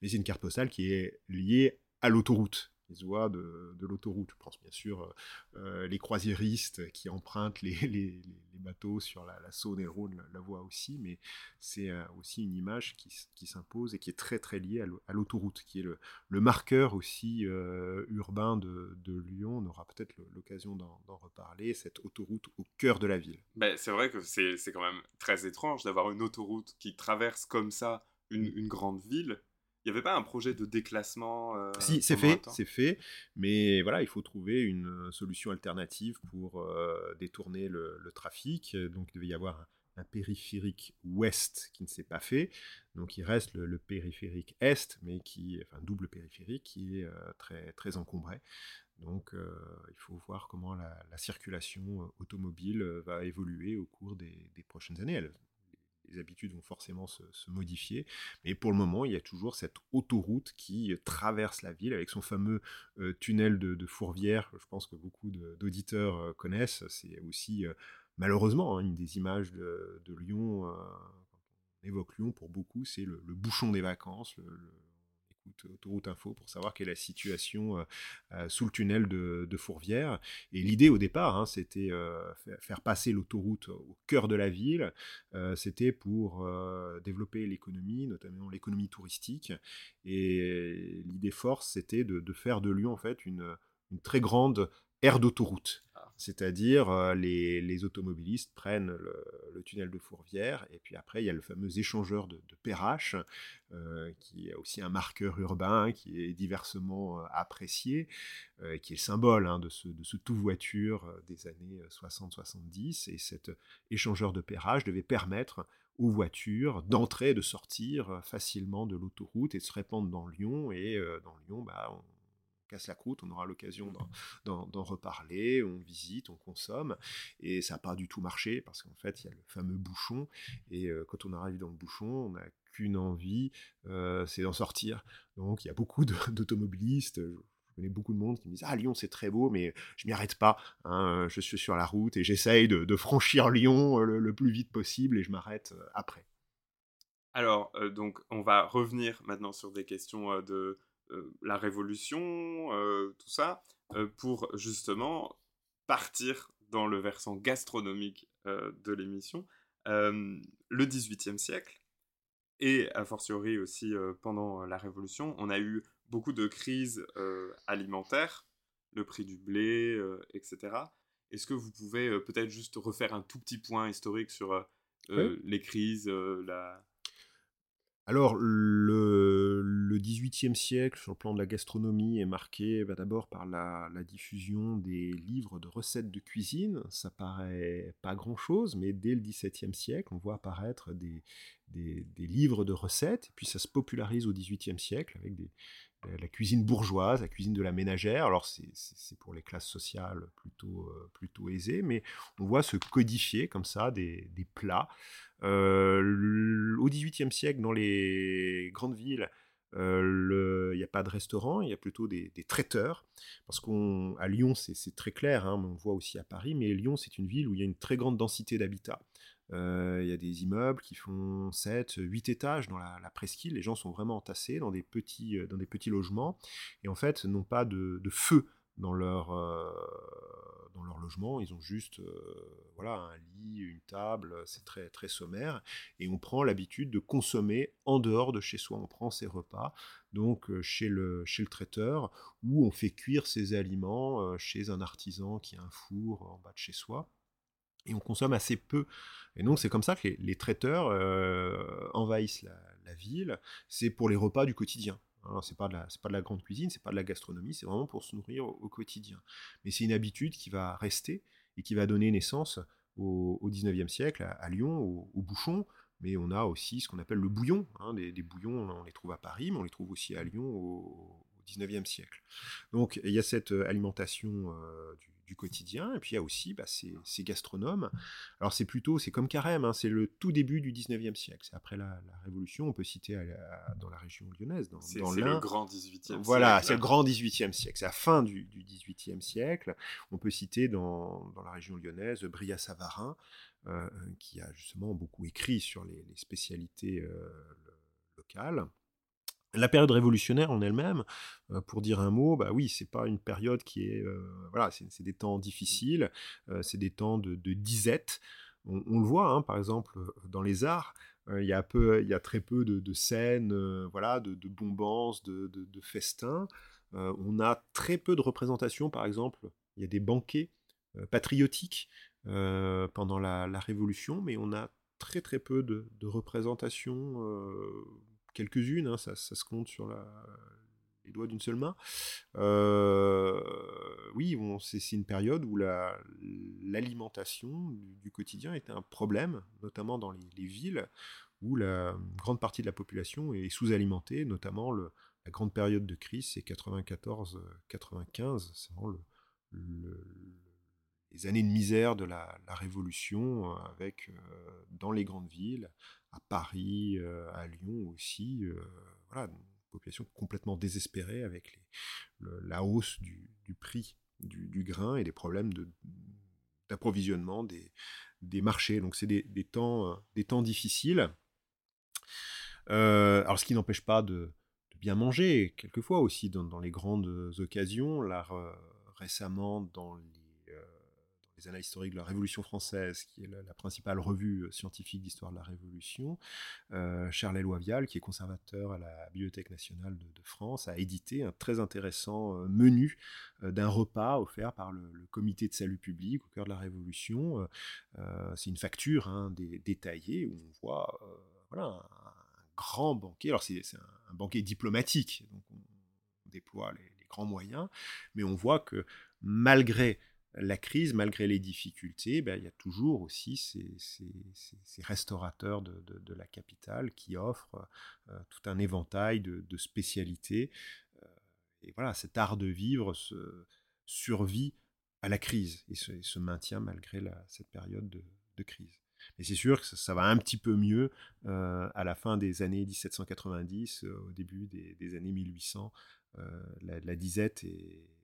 Mais c'est une carte postale qui est liée à l'autoroute les oies de, l'autoroute. Je pense bien sûr euh, euh, les croisiéristes qui empruntent les, bateaux sur la, Saône et le Rhône la, voient aussi, mais c'est euh, aussi une image qui, s'impose et qui est très très liée à l'autoroute, qui est le, marqueur aussi urbain de, Lyon. On aura peut-être l'occasion d'en reparler, cette autoroute au cœur de la ville. Ben, c'est vrai que c'est quand même très étrange d'avoir une autoroute qui traverse comme ça une grande ville il n'y avait pas un projet de déclassement euh, Si, c'est fait, c'est fait, mais voilà, il faut trouver une euh, solution alternative pour euh, détourner le, trafic. Donc, il devait y avoir un, périphérique ouest qui ne s'est pas fait. Donc, il reste le, périphérique est, mais qui, enfin, double périphérique, qui est très, très encombré. Donc, il faut voir comment la, circulation automobile va évoluer au cours des, des prochaines années les habitudes vont forcément se, modifier. Mais pour le moment, il y a toujours cette autoroute qui traverse la ville avec son fameux euh, tunnel de, Fourvière. Je pense que beaucoup d'auditeurs euh, connaissent. C'est aussi, euh, malheureusement, hein, une des images de, Lyon. on évoque Lyon, pour beaucoup, c'est le, bouchon des vacances, Autoroute Info pour savoir quelle est la situation euh, euh, sous le tunnel de, Fourvière. Et l'idée au départ, hein, c'était euh, faire passer l'autoroute au cœur de la ville. c'était pour développer l'économie, notamment l'économie touristique. Et l'idée force, c'était de, faire de Lyon en fait une, une très grande aire d'autoroute. C'est-à-dire, euh, les, automobilistes prennent le, tunnel de Fourvière, et puis après, il y a le fameux échangeur de, de Perrache, euh, qui est aussi un marqueur urbain, qui est diversement euh, apprécié, qui est le symbole hein, de, ce, de ce tout-voiture des années 60-70. Et cet échangeur de Perrache devait permettre aux voitures d'entrer et de sortir facilement de l'autoroute et de se répandre dans Lyon. Et dans Lyon, bah, on, casse la croûte, on aura l'occasion [LAUGHS] d'en reparler, on visite, on consomme, et ça n'a pas du tout marché, parce qu'en fait, il y a le fameux bouchon, et euh, quand on arrive dans le bouchon, on n'a qu'une envie, euh, c'est d'en sortir. Donc il y a beaucoup [LAUGHS] d'automobilistes, je connais beaucoup de monde qui me disent Ah, Lyon, c'est très beau, mais je m'y arrête pas. Hein, je suis sur la route et j'essaye de, franchir Lyon euh, le, plus vite possible et je m'arrête après. Alors, donc, on va revenir maintenant sur des questions de, la Révolution, euh, tout ça, euh, pour justement partir dans le versant gastronomique de l'émission, le XVIIIe siècle, et a fortiori aussi pendant la Révolution, on a eu beaucoup de crises alimentaires, le prix du blé, etc. Est-ce que vous pouvez peut-être juste refaire un tout petit point historique sur les crises, la, alors, le, le, XVIIIe siècle, sur le plan de la gastronomie, est marqué bah, d'abord par la, diffusion des livres de recettes de cuisine. Ça paraît pas grand-chose, mais dès le XVIIe siècle, on voit apparaître des, livres de recettes, et puis ça se popularise au XVIIIe siècle avec la cuisine bourgeoise, la cuisine de la ménagère. Alors c'est pour les classes sociales plutôt, euh, plutôt aisées, mais on voit se codifier comme ça des, plats au XVIIIe siècle, dans les grandes villes, euh, il n'y a pas de restaurant, il y a plutôt des, traiteurs. Parce qu'à Lyon, c'est très clair, hein, on voit aussi à Paris, mais Lyon, c'est une ville où il y a une très grande densité d'habitat. Euh, il y a des immeubles qui font 7, 8 étages dans la, presqu'île. Les gens sont vraiment entassés dans des petits, dans des petits logements et en fait n'ont pas de, de feu dans leur, leur logement. Ils ont juste voilà, un lit, une table, c'est très, très sommaire. Et on prend l'habitude de consommer en dehors de chez soi. On prend ses repas, donc chez le, chez le traiteur, ou on fait cuire ses aliments chez un artisan qui a un four en bas de chez soi. Et on consomme assez peu. Et donc c'est comme ça que les, traiteurs envahissent la ville. C'est pour les repas du quotidien. Alors, c'est pas de la, pas de la grande cuisine, c'est pas de la gastronomie, c'est vraiment pour se nourrir au, quotidien. Mais c'est une habitude qui va rester et qui va donner naissance au, 19e siècle à, Lyon, au, bouchon. mais on a aussi ce qu'on appelle le bouillon. Hein, des, bouillons, on les trouve à Paris, mais on les trouve aussi à Lyon au, XIXe siècle. Donc il y a cette alimentation du du quotidien. Et puis il y a aussi bah, ces, gastronomes. Alors c'est plutôt, c'est comme Carême, hein, c'est le tout début du 19e siècle. C'est après la, Révolution, on peut citer dans la région lyonnaise. Dans, c'est, le grand 18e siècle. Voilà, c'est le grand 18e siècle. C'est la fin du, du 18e siècle. On peut citer dans, la région lyonnaise Bria-Savarin, euh, qui a justement beaucoup écrit sur les, spécialités euh, locales. La période révolutionnaire en elle-même, pour dire un mot, bah oui, c'est pas une période qui est, voilà, c'est des temps difficiles, c'est des temps de, disette. On, le voit, hein, par exemple, dans les arts, il y a peu, il y a très peu de, scènes, voilà, de, de bombances, de, festins. on a très peu de représentations, par exemple, il y a des banquets patriotiques pendant la, Révolution, mais on a très très peu de, représentations quelques-unes, hein, ça, se compte sur les doigts d'une seule main. Euh, oui, c'est une période où l'alimentation du, quotidien était un problème, notamment dans les, villes, où la grande partie de la population est sous-alimentée, notamment la grande période de crise, c'est 94-95, c'est vraiment les années de misère de la, Révolution, euh, avec euh, dans les grandes villes, à Paris, euh, à Lyon aussi, euh, voilà, une population complètement désespérée avec la hausse du, prix du, grain et des problèmes d'approvisionnement des, marchés. Donc c'est des, temps, euh, temps difficiles. alors ce qui n'empêche pas de, bien manger, quelquefois aussi dans, les grandes occasions. Là, récemment, dans les les analyses historiques de la Révolution française, qui est la, principale revue euh, scientifique d'histoire de la Révolution, euh, Charles Éloi Vial, qui est conservateur à la Bibliothèque nationale de, France, a édité un très intéressant euh, menu d'un repas offert par le, Comité de salut public au cœur de la Révolution. c'est une facture hein, détaillée où on voit voilà, un, grand banquet. Alors c'est un, banquet diplomatique, donc on, déploie les, grands moyens, mais on voit que malgré la crise, malgré les difficultés, ben, il y a toujours aussi ces, restaurateurs de, la capitale qui offrent euh, tout un éventail de, spécialités. Euh, et voilà, cet art de vivre survit à la crise et se, maintient malgré cette période de, crise. Mais c'est sûr que ça, va un petit peu mieux euh, à la fin des années 1790, au début des, années 1800. la, la disette est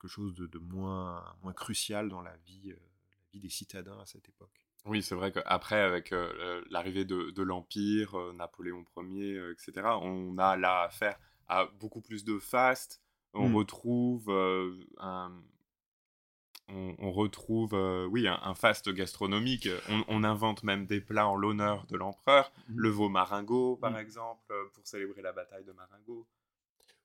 quelque chose de, moins, moins crucial dans la vie, euh, la vie des citadins à cette époque. Oui, c'est vrai qu'après, avec euh, l'arrivée de, l'Empire, euh, Napoléon Ier, etc., on a là affaire à beaucoup plus de faste. On mmh. retrouve un, on, retrouve oui, un, faste gastronomique. On, invente même des plats en l'honneur de l'empereur. Mmh. Le veau maringot, par mmh. exemple, pour célébrer la bataille de Maringot.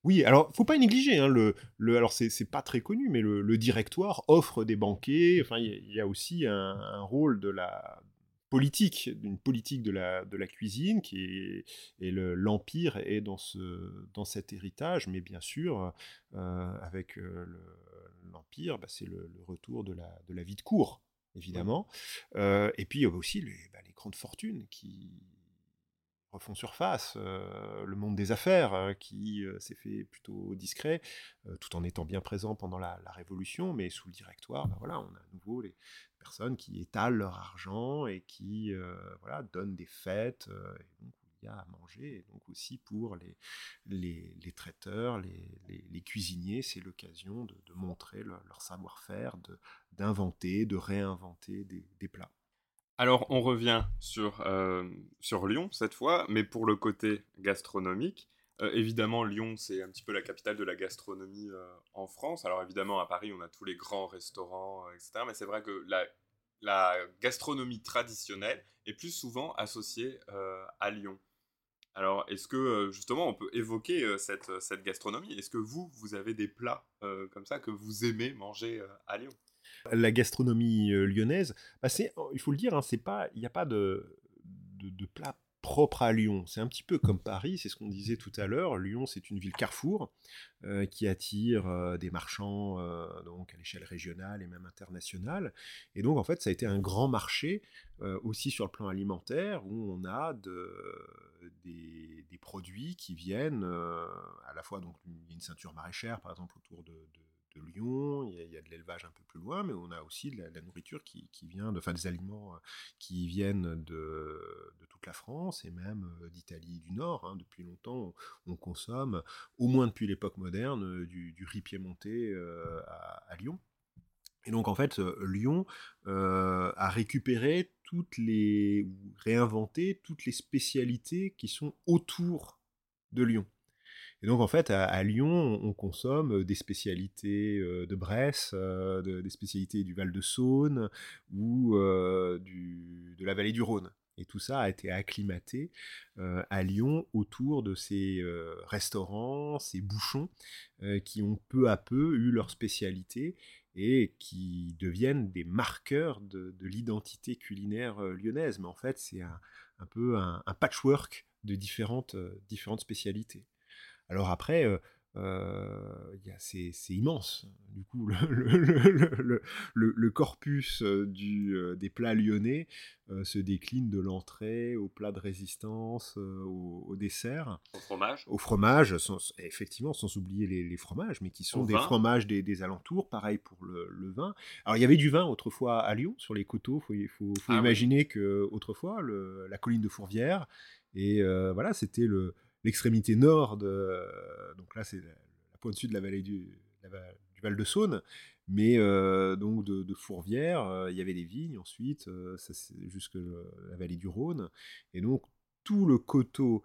Oui, alors faut pas négliger. Hein, le, le, alors c'est pas très connu, mais le, directoire offre des banquets. Enfin, il y, a aussi un, rôle de la politique, d'une politique de la, de la cuisine qui est, et l'empire est dans ce dans cet héritage. Mais bien sûr, euh, avec euh, l'empire, bah, c'est le, retour de la de la vie de cour évidemment. Euh, et puis il y a aussi les, bah, les grandes fortunes qui refont surface, euh, le monde des affaires euh, qui euh, s'est fait plutôt discret, tout en étant bien présent pendant la, Révolution, mais sous le directoire, ben voilà, on a à nouveau les personnes qui étalent leur argent et qui voilà, donnent des fêtes, et donc à manger, donc aussi pour les, les, traiteurs, les, cuisiniers, c'est l'occasion de, montrer leur savoir-faire, d'inventer, de, réinventer des plats. Alors, on revient sur, euh, sur Lyon cette fois, mais pour le côté gastronomique. Euh, évidemment, Lyon, c'est un petit peu la capitale de la gastronomie euh, en France. Alors, évidemment, à Paris, on a tous les grands restaurants, etc. Mais c'est vrai que la, la, gastronomie traditionnelle est plus souvent associée à Lyon. Alors, est-ce que, justement, on peut évoquer cette, cette gastronomie? Est-ce que vous, vous avez des plats comme ça que vous aimez manger à Lyon? La gastronomie lyonnaise, bah, il faut le dire, hein, il n'y a pas de, plat propre à Lyon. C'est un petit peu comme Paris, c'est ce qu'on disait tout à l'heure. Lyon, c'est une ville carrefour qui attire des marchands donc à l'échelle régionale et même internationale. Et donc, en fait, ça a été un grand marché aussi sur le plan alimentaire où on a des, produits qui viennent à la fois, donc, une ceinture maraîchère, par exemple, autour de Lyon, il y, a, de l'élevage un peu plus loin, mais on a aussi de la, nourriture qui, vient, de, enfin des aliments euh, qui viennent de, toute la France et même euh, d'Italie du Nord. Hein. Depuis longtemps, on, consomme, au moins depuis l'époque moderne, euh, du, riz piémontais à, Lyon. Et donc en fait, Lyon a récupéré toutes les, ou réinventé toutes les spécialités qui sont autour de Lyon. Et donc, en fait, à, Lyon, on consomme des spécialités de Bresse, des spécialités du Val-de-Saône ou de la vallée du Rhône. Et tout ça a été acclimaté à Lyon autour de ces restaurants, ces bouchons, qui ont peu à peu eu leur spécialité et qui deviennent des marqueurs de, l'identité culinaire lyonnaise. Mais en fait, c'est un, peu un, patchwork de différentes, différentes spécialités. Alors après, c'est immense. Du coup, le, [LAUGHS] corpus du, des plats lyonnais se décline de l'entrée au plat de résistance, au, dessert. Au fromage. Au fromage, effectivement, sans oublier les, fromages, mais qui sont des fromages des, alentours. Pareil pour le, vin. Alors, il y avait du vin autrefois à Lyon, sur les coteaux. Il faut, ah imaginer que autrefois, la colline de Fourvière, et voilà, c'était le l'extrémité nord de. Donc là, c'est la, pointe sud de la vallée du, du Val-de-Saône. Mais euh, donc de, Fourvière, euh, il y avait des vignes ensuite, euh, jusque la vallée du Rhône. Et donc tout le coteau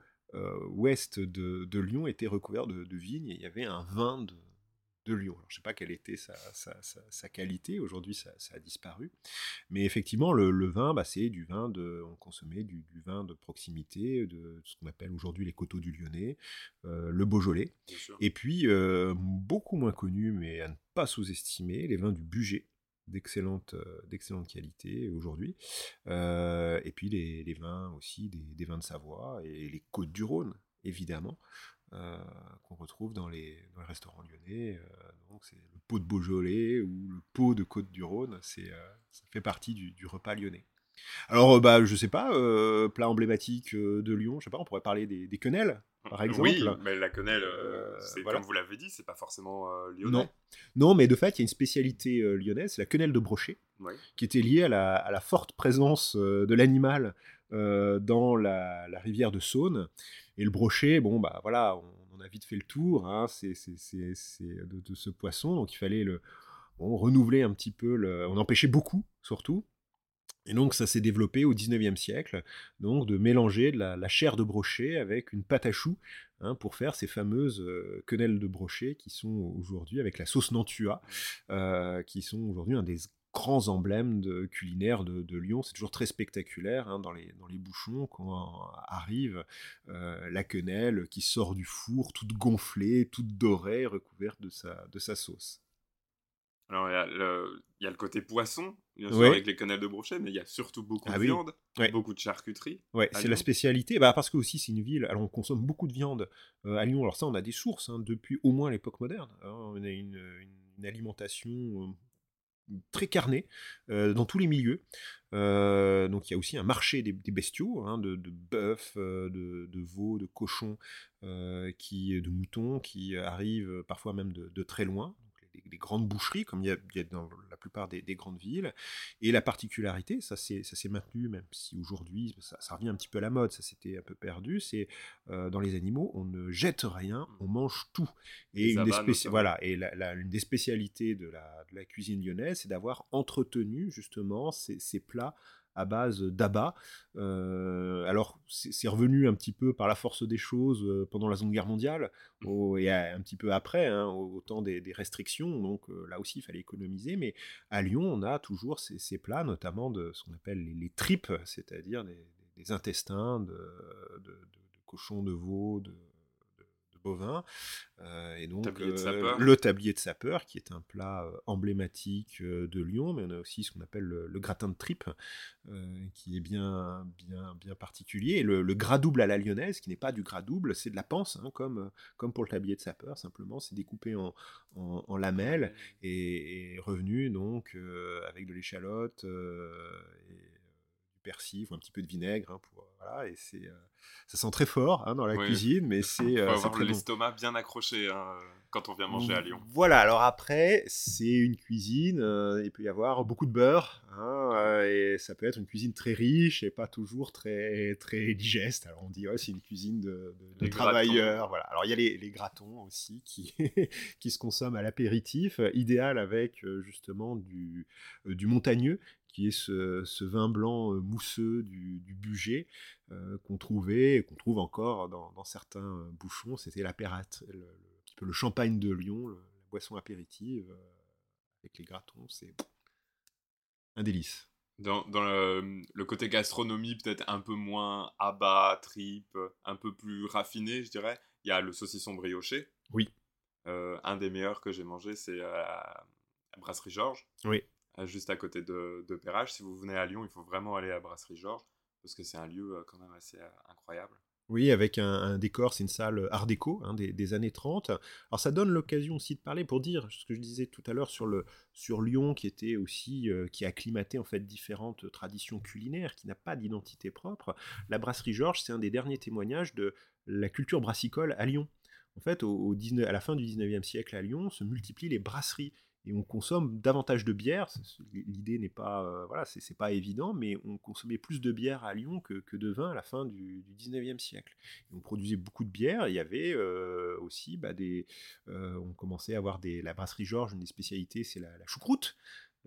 ouest de, Lyon était recouvert de, de vignes et il y avait un vin de, de Lyon. je ne sais pas quelle était sa, qualité, aujourd'hui ça, a disparu. Mais effectivement, le, vin, bah, c'est du vin de. On consommait du, vin de proximité, de ce qu'on appelle aujourd'hui les coteaux du Lyonnais, euh, le Beaujolais. Et puis, euh, beaucoup moins connu, mais à ne pas sous-estimer, les vins du Bugey d'excellente euh, d'excellente qualité aujourd'hui et puis les, vins aussi des, des, vins de Savoie et les côtes du Rhône évidemment euh, qu'on retrouve dans les, restaurants lyonnais. Euh, donc c'est le pot de Beaujolais ou le pot de Côte-du-Rhône, c'est, euh, ça fait partie du, repas lyonnais. Alors, bah, je sais pas, plat emblématique de Lyon, je sais pas, on pourrait parler des, quenelles, par exemple. Oui, mais la quenelle, c'est comme vous l'avez dit, c'est pas forcément lyonnais. Non. non, mais de fait, il y a une spécialité lyonnaise, c'est la quenelle de brochet, qui était liée à la, forte présence de l'animal dans la, rivière de Saône. Et le brochet, bon, bah voilà, on, a vite fait le tour, hein, c'est de, ce poisson, donc il fallait le renouveler un petit peu, le, on empêchait beaucoup, surtout. Et donc ça s'est développé au 19e siècle, donc de mélanger de la, chair de brochet avec une pâte à choux hein, pour faire ces fameuses euh, quenelles de brochet qui sont aujourd'hui avec la sauce Nantua, euh, qui sont aujourd'hui un des grands emblèmes de, culinaires de, Lyon. C'est toujours très spectaculaire hein, dans, les, dans les bouchons quand arrive euh, la quenelle qui sort du four, toute gonflée, toute dorée, recouverte de sa, de sa sauce. Alors, il y, a le, y a le côté poisson, bien sûr, avec les quenelles de brochet, mais il y a surtout beaucoup ah de viande, beaucoup de charcuterie. Ouais, c'est la spécialité, bah, parce que aussi c'est une ville, alors on consomme beaucoup de viande euh, à Lyon. Alors ça, on a des sources hein, depuis au moins l'époque moderne. Hein. on a une, une alimentation euh, très carné euh, dans tous les milieux. Euh, donc il y a aussi un marché des, bestiaux, hein, de, bœufs, euh, de, veaux, de cochons, de moutons qui arrivent parfois même de, très loin des, grandes boucheries, comme il y, a, dans la plupart des, grandes villes. Et la particularité, ça s'est maintenu, même si aujourd'hui ça, revient un petit peu à la mode, ça s'était un peu perdu, c'est euh, dans les animaux, on ne jette rien, on mange tout. Et, une, des, voilà, et la, une des spécialités de la, de la cuisine lyonnaise, c'est d'avoir entretenu justement ces, ces plats à base d'abat. Euh, alors, c'est revenu un petit peu par la force des choses euh, pendant la Seconde Guerre mondiale mmh. et un petit peu après, hein, au, temps des, restrictions. Donc euh, là aussi, il fallait économiser. Mais à Lyon, on a toujours ces, plats, notamment de ce qu'on appelle les, tripes, c'est-à-dire des, intestins de, de, de, cochons, de veau, de, bovin. et donc, Tablier sapeur. le tablier de sapeur, qui est un plat emblématique de Lyon, mais on a aussi ce qu'on appelle le, gratin de tripe, qui est bien, bien, bien particulier. Et le, gras double à la lyonnaise, qui n'est pas du gras double, c'est de la panse, hein, comme, comme pour le tablier de sapeur, simplement, c'est découpé en, en, lamelles et, revenu donc avec de l'échalote et persil ou un petit peu de vinaigre hein, pour voilà et c'est ça sent très fort hein, dans la cuisine mais [LAUGHS] c'est faut avoir l'estomac bien accroché hein, quand on vient manger à Lyon. Voilà alors après c'est une cuisine il peut y avoir beaucoup de beurre et ça peut être une cuisine très riche et pas toujours très très digeste. Alors on dit ouais, c'est une cuisine de, travailleurs voilà. Alors il y a les, les gratons aussi qui [LAUGHS] qui se consomment à l'apéritif idéal avec justement du du montagneux qui est ce, vin blanc euh, mousseux du, du euh, qu'on trouvait et qu'on trouve encore dans, certains euh, bouchons. C'était la Perrate, le, le, champagne de Lyon, la boisson apéritive avec les gratons. C'est un délice. Dans, le, côté gastronomie, peut-être un peu moins abat, tripe, un peu plus raffiné, je dirais, il y a le saucisson brioché. Oui. un des meilleurs que j'ai mangé, c'est à Brasserie Georges. Oui juste à côté de, de Perrache. Si vous venez à Lyon, il faut vraiment aller à Brasserie Georges, parce que c'est un lieu euh, quand même assez euh, incroyable. Oui, avec un, décor, c'est une salle art déco hein, des, années 30. Alors ça donne l'occasion aussi de parler pour dire ce que je disais tout à l'heure sur, sur Lyon, qui était aussi, euh, qui a acclimaté en fait différentes traditions culinaires, qui n'a pas d'identité propre. La brasserie Georges, c'est un des derniers témoignages de la culture brassicole à Lyon. En fait, au, 19, à la fin du 19e siècle à Lyon, se multiplient les brasseries et on consomme davantage de bière. L'idée n'est pas, euh, voilà, c'est pas évident, mais on consommait plus de bière à Lyon que, que de vin à la fin du, du 19e siècle. on produisait beaucoup de bière. il y avait euh, aussi bah, des, euh, on commençait à avoir des, la brasserie Georges, une des spécialités, c'est la, choucroute.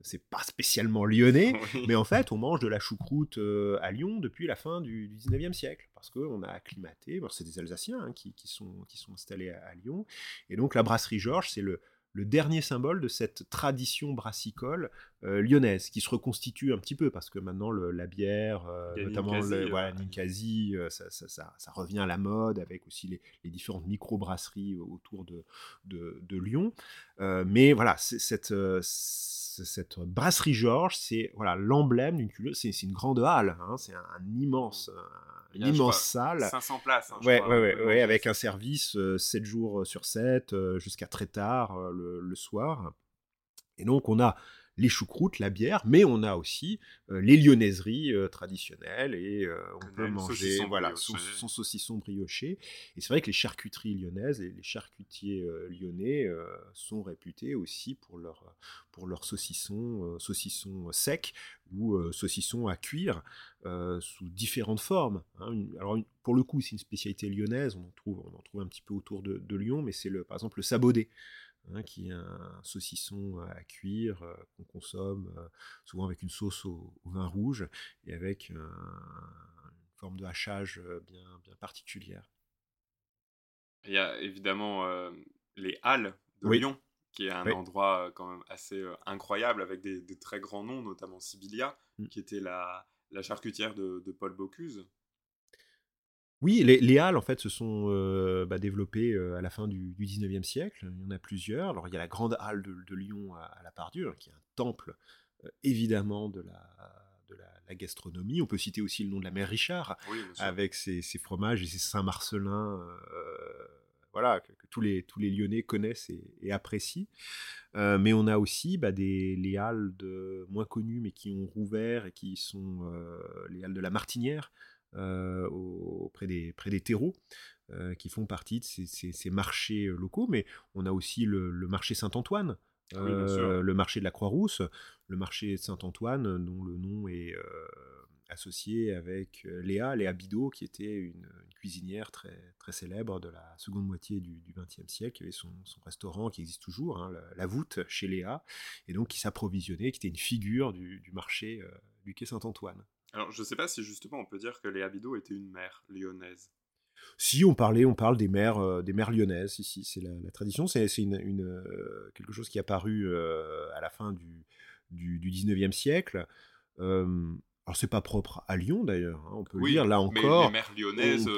C'est pas spécialement lyonnais, [LAUGHS] mais en fait, on mange de la choucroute à Lyon depuis la fin du, du 19e siècle, parce qu'on a acclimaté. Bon, c'est des Alsaciens hein, qui, qui, sont, qui sont installés à, à Lyon, et donc la brasserie Georges, c'est le le dernier symbole de cette tradition brassicole euh, lyonnaise, qui se reconstitue un petit peu, parce que maintenant la bière, euh, notamment le voilà, Ninkasi, euh, ça, revient à la mode, avec aussi les, différentes micro-brasseries autour de, de, Lyon. mais voilà, cette, cette brasserie Georges, c'est voilà l'emblème d'une culture, c'est une grande halle, hein, c'est un, immense immense salle. 500 places. Hein, ouais, ouais, ouais, avec un service 7 euh, jours euh, sur 7, euh, jusqu'à très tard le, soir. Et donc, on a les choucroutes, la bière, mais on a aussi les lyonnaiseries traditionnelles et on peut manger voilà, son, saucisson brioché. Et c'est vrai que les charcuteries lyonnaises et les charcutiers lyonnais sont réputés aussi pour leur, pour leur saucisson, saucisson sec ou saucisson à cuire sous différentes formes. Hein. alors pour le coup, c'est une spécialité lyonnaise, on en trouve, on en trouve un petit peu autour de, de Lyon, mais c'est le, par exemple le sabaudet. Hein, qui est un saucisson à cuire euh, qu'on consomme euh, souvent avec une sauce au, vin rouge et avec une forme de hachage euh, bien, bien particulière. Il y a évidemment les Halles de Lyon, qui est un endroit quand même assez incroyable avec des, très grands noms, notamment Sibylia, mmh. qui était la, la charcutière de, de Paul Bocuse. Oui, les, halles, en fait, se sont euh, bah, développées euh, à la fin du, du, 19e siècle. Il y en a plusieurs. Alors, il y a la grande halle de, Lyon à, la Pardieu, hein, qui est un temple, euh, évidemment, de la, de la, gastronomie. On peut citer aussi le nom de la mère Richard, avec ses, fromages et ses Saint-Marcelin, voilà, que, tous, les, tous les Lyonnais connaissent et, apprécient. mais on a aussi bah, des, les halles de, moins connues, mais qui ont rouvert et qui sont les halles de la Martinière, auprès des, près des terreaux. Euh, qui font partie de ces, marchés euh, locaux, mais on a aussi le, marché Saint-Antoine, le marché de la Croix-Rousse, le marché de Saint-Antoine, dont le nom est associé avec Léa, Léa Bidot, qui était une, cuisinière très, très célèbre de la seconde moitié du XXe siècle, qui avait son, restaurant qui existe toujours, hein, la, voûte chez Léa, et donc qui s'approvisionnait, qui était une figure du, du marché du quai Saint-Antoine. Alors, je ne sais pas si justement on peut dire que Léa Bidot était une mère lyonnaise. Si on parlait, on parle des mères, euh, des mères lyonnaises. Ici, c'est la, tradition. C'est une, euh, quelque chose qui est apparu euh, à la fin du, du, 19e siècle. alors, c'est pas propre à Lyon d'ailleurs. Hein, on peut le dire là encore. Mais les mères lyonnaises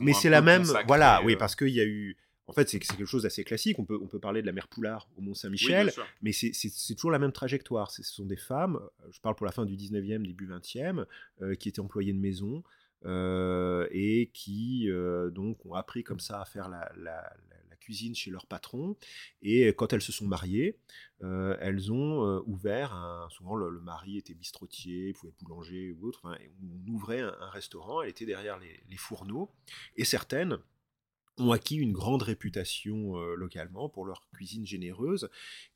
mais c'est la même. Voilà, oui, parce qu'il y a eu. En fait, c'est quelque chose d'assez classique. On peut, on peut parler de la mer Poulard au Mont-Saint-Michel, mais c'est toujours la même trajectoire. Ce sont des femmes, je parle pour la fin du 19e, début 20e, qui étaient employées de maison et qui donc ont appris comme ça à faire la, cuisine chez leur patron. Et quand elles se sont mariées, euh, elles ont euh, ouvert, un, souvent le, mari était bistrotier, pouvait être boulanger ou autre, on ouvrait un, restaurant, elle était derrière les, fourneaux, et certaines ont acquis une grande réputation localement pour leur cuisine généreuse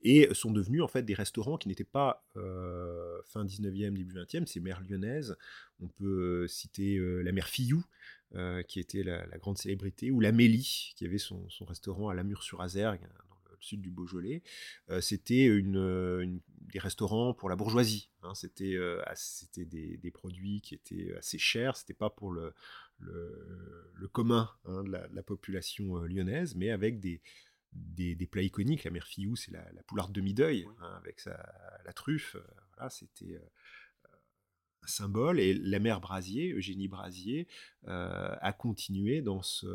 et sont devenus en fait des restaurants qui n'étaient pas fin 19e, début 20e, ces mères lyonnaises. On peut citer la mère Fillou, qui était la, grande célébrité, ou la Mélie, qui avait son, restaurant à la sur azergue dans le sud du Beaujolais. C'était une, des restaurants pour la bourgeoisie. Hein. c'était c'était des, produits qui étaient assez chers. C'était pas pour le, le, commun hein, de, la, population euh, lyonnaise, mais avec des, des, plats iconiques. La mère Fillou, c'est la, la poularde demi-deuil, hein, avec sa, la truffe. Voilà, c'était symbole. Et la mère Brasier, Eugénie Brasier, euh, a continué dans ce,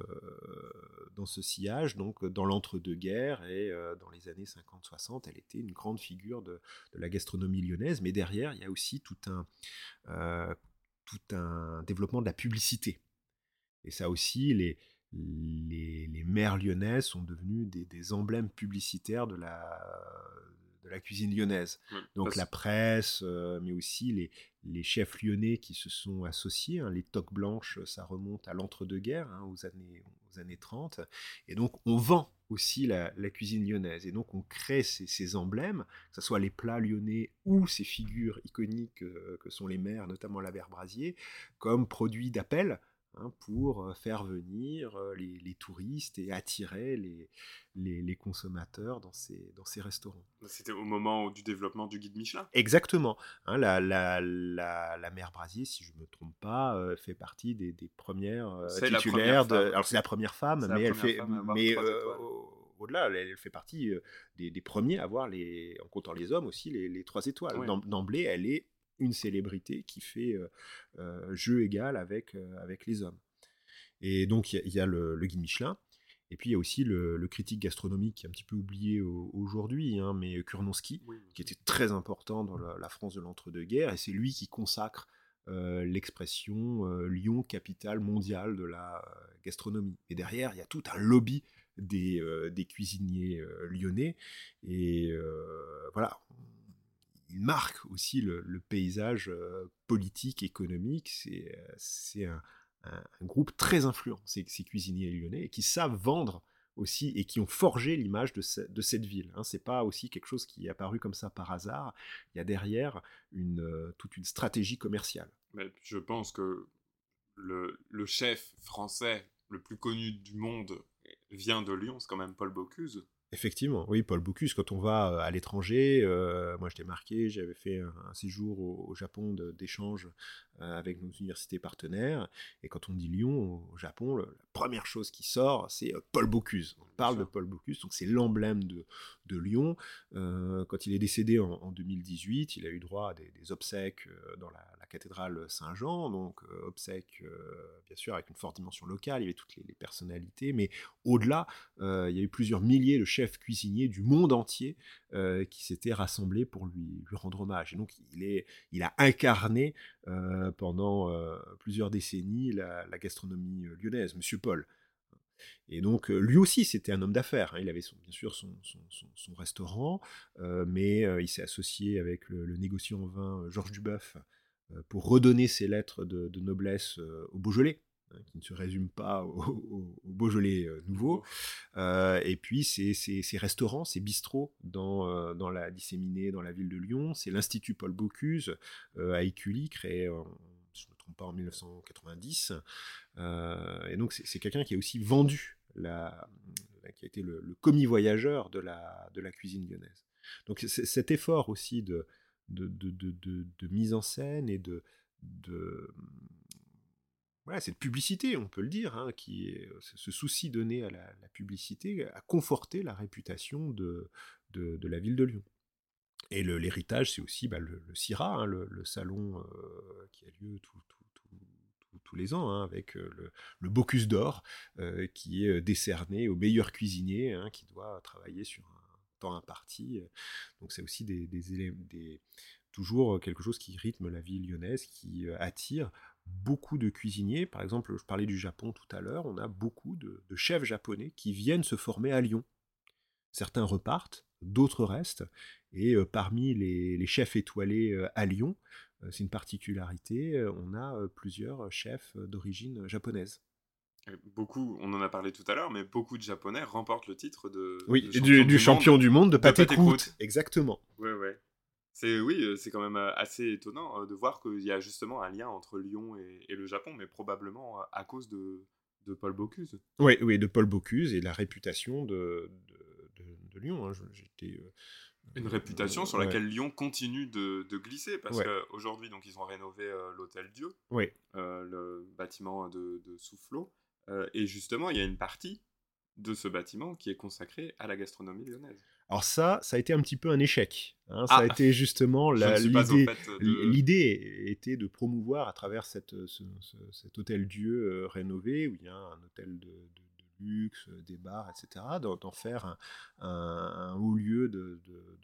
dans ce sillage, donc dans l'entre-deux-guerres et euh, dans les années 50-60, elle était une grande figure de, la gastronomie lyonnaise. Mais derrière, il y a aussi tout un, euh, tout un développement de la publicité. Et ça aussi, les, les, les mères lyonnaises sont devenues des, des emblèmes publicitaires de la, de la cuisine lyonnaise. Donc la presse, euh, mais aussi les, les, chefs lyonnais qui se sont associés. Hein. les toques blanches, ça remonte à l'entre-deux-guerres, hein, aux, années, aux années 30. Et donc on vend aussi la, cuisine lyonnaise. Et donc on crée ces, emblèmes, que ce soit les plats lyonnais ou ces figures iconiques euh, que sont les mères, notamment la brasier, comme produits d'appel Hein, pour faire venir les, touristes et attirer les, les, consommateurs dans ces, dans ces restaurants. C'était au moment du développement du guide Michelin Exactement. Hein, la, la, la, mère Brasier, si je ne me trompe pas, fait partie des, des premières titulaires. de... Alors c'est la première femme, mais elle fait... mais au-delà, elle, fait partie des, des, premiers à avoir, les, en comptant les hommes aussi, les, les trois étoiles. D'emblée, elle est une célébrité qui fait jeu égal avec, avec les hommes. Et donc il y, a le, guide Michelin, et puis il y a aussi le, critique gastronomique qui est un petit peu oublié aujourd'hui, hein, mais Kurnonski, qui était très important dans la, France de l'entre-deux-guerres, et c'est lui qui consacre l'expression Lyon, capitale mondiale de la gastronomie. Et derrière, il y a tout un lobby des, des cuisiniers lyonnais, et voilà, il marque aussi le, paysage politique, économique. C'est euh, un, groupe très influent, ces, cuisiniers lyonnais, qui savent vendre aussi et qui ont forgé l'image de, cette ville. Hein. C'est pas aussi quelque chose qui est apparu comme ça par hasard. Il y a derrière une, toute une stratégie commerciale. Je pense que le, chef français le plus connu du monde vient de Lyon, c'est quand même Paul Bocuse. Effectivement, oui, Paul Bocuse, quand on va à l'étranger, euh, moi j'étais marqué, j'avais fait un, séjour au, Japon d'échange euh, avec nos universités partenaires, et quand on dit Lyon au Japon, la première chose qui sort, c'est euh, Paul Bocuse. On parle de Paul Bocuse, donc c'est l'emblème de, de, Lyon. quand il est décédé en, 2018, il a eu droit à des, obsèques dans la, cathédrale Saint-Jean, donc obsèques bien sûr avec une forte dimension locale, il y avait toutes les, personnalités, mais au-delà, il y a eu plusieurs milliers de chefs cuisinier du monde entier euh, qui s'était rassemblé pour lui, rendre hommage. Et donc il, est, il a incarné euh, pendant euh, plusieurs décennies la, gastronomie lyonnaise, Monsieur Paul. Et donc lui aussi c'était un homme d'affaires. Hein. Il avait son, bien sûr son, restaurant, mais il s'est associé avec le, négociant en vin Georges Duboeuf pour redonner ses lettres de, noblesse au Beaujolais. Hein, qui ne se résume pas au, Beaujolais euh, nouveau. Euh, et puis, ces restaurants, ces bistrots dans, euh, dans la disséminée dans la ville de Lyon. C'est l'Institut Paul Bocuse à Écully, créé, si je ne me trompe pas, en 1990. et donc, c'est quelqu'un qui a aussi vendu, qui a été le, commis voyageur de la cuisine lyonnaise. Donc, cet effort aussi de, de, mise en scène et de, voilà, cette publicité, on peut le dire, hein, qui euh, ce souci donné à la, publicité a conforté la réputation de, la ville de Lyon. Et l'héritage, c'est aussi bah, le, le, CIRA, hein, le, salon euh, qui a lieu tous les ans, hein, avec le, le, Bocuse d'Or, qui est décerné au meilleur cuisinier qui doit travailler sur un temps imparti. Donc c'est aussi des, des, des, toujours quelque chose qui rythme la vie lyonnaise, qui attire beaucoup de cuisiniers. Par exemple, je parlais du Japon tout à l'heure, on a beaucoup de, chefs japonais qui viennent se former à Lyon. Certains repartent, d'autres restent, et euh, parmi les, chefs étoilés euh, à Lyon, euh, c'est une particularité, on a plusieurs chefs d'origine japonaise. Beaucoup, on en a parlé tout à l'heure, mais beaucoup de Japonais remportent le titre de, oui, du, champion, du, monde de pâté croûte. Exactement. Ouais, ouais. C'est oui, c'est quand même assez étonnant de voir qu'il y a justement un lien entre Lyon et, le Japon, mais probablement à cause de, Paul Bocuse. Oui, oui, de Paul Bocuse et la réputation de, de, Lyon. Hein. J'étais une réputation sur laquelle Lyon continue de, glisser parce qu'aujourd'hui donc ils ont rénové l'hôtel Dieu, oui. le bâtiment de, de Soufflot, et justement il y a une partie de ce bâtiment qui est consacrée à la gastronomie lyonnaise. Alors ça, ça a été un petit peu un échec. Hein. ça a ah. été justement l'idée. L'idée était de promouvoir à travers cette, cet hôtel Dieu euh, rénové, où il y a un hôtel de luxe, euh, des bars, etc., d'en faire un, haut lieu de,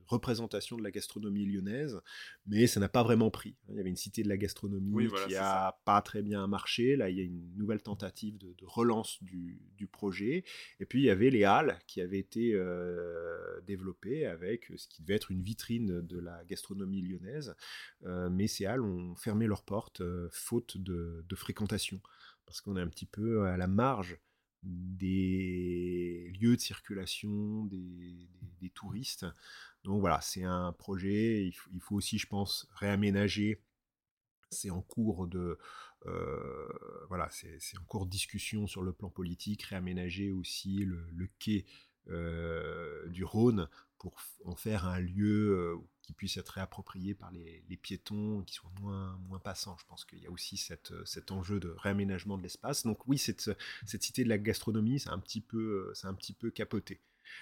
représentation de la gastronomie lyonnaise, mais ça n'a pas vraiment pris. Il y avait une cité de la gastronomie qui a pas très bien marché, là il y a une nouvelle tentative de, relance du, projet, et puis il y avait les halles qui avaient été euh, développées avec ce qui devait être une vitrine de la gastronomie lyonnaise, euh, mais ces halles ont fermé leurs portes faute de, de fréquentation, parce qu'on est un petit peu à la marge des lieux de circulation des, touristes. Donc voilà, c'est un projet, il faut, aussi, je pense, réaménager. C'est en cours de, euh, voilà, c'est discussion sur le plan politique, réaménager aussi le, quai euh, du Rhône pour en faire un lieu euh, qui puisse être réapproprié par les, piétons, qui soit moins, moins passant. Je pense qu'il y a aussi cette, cet enjeu de réaménagement de l'espace. Donc oui, cette, cette cité de la gastronomie, c'est un, petit peu, un petit peu capoté.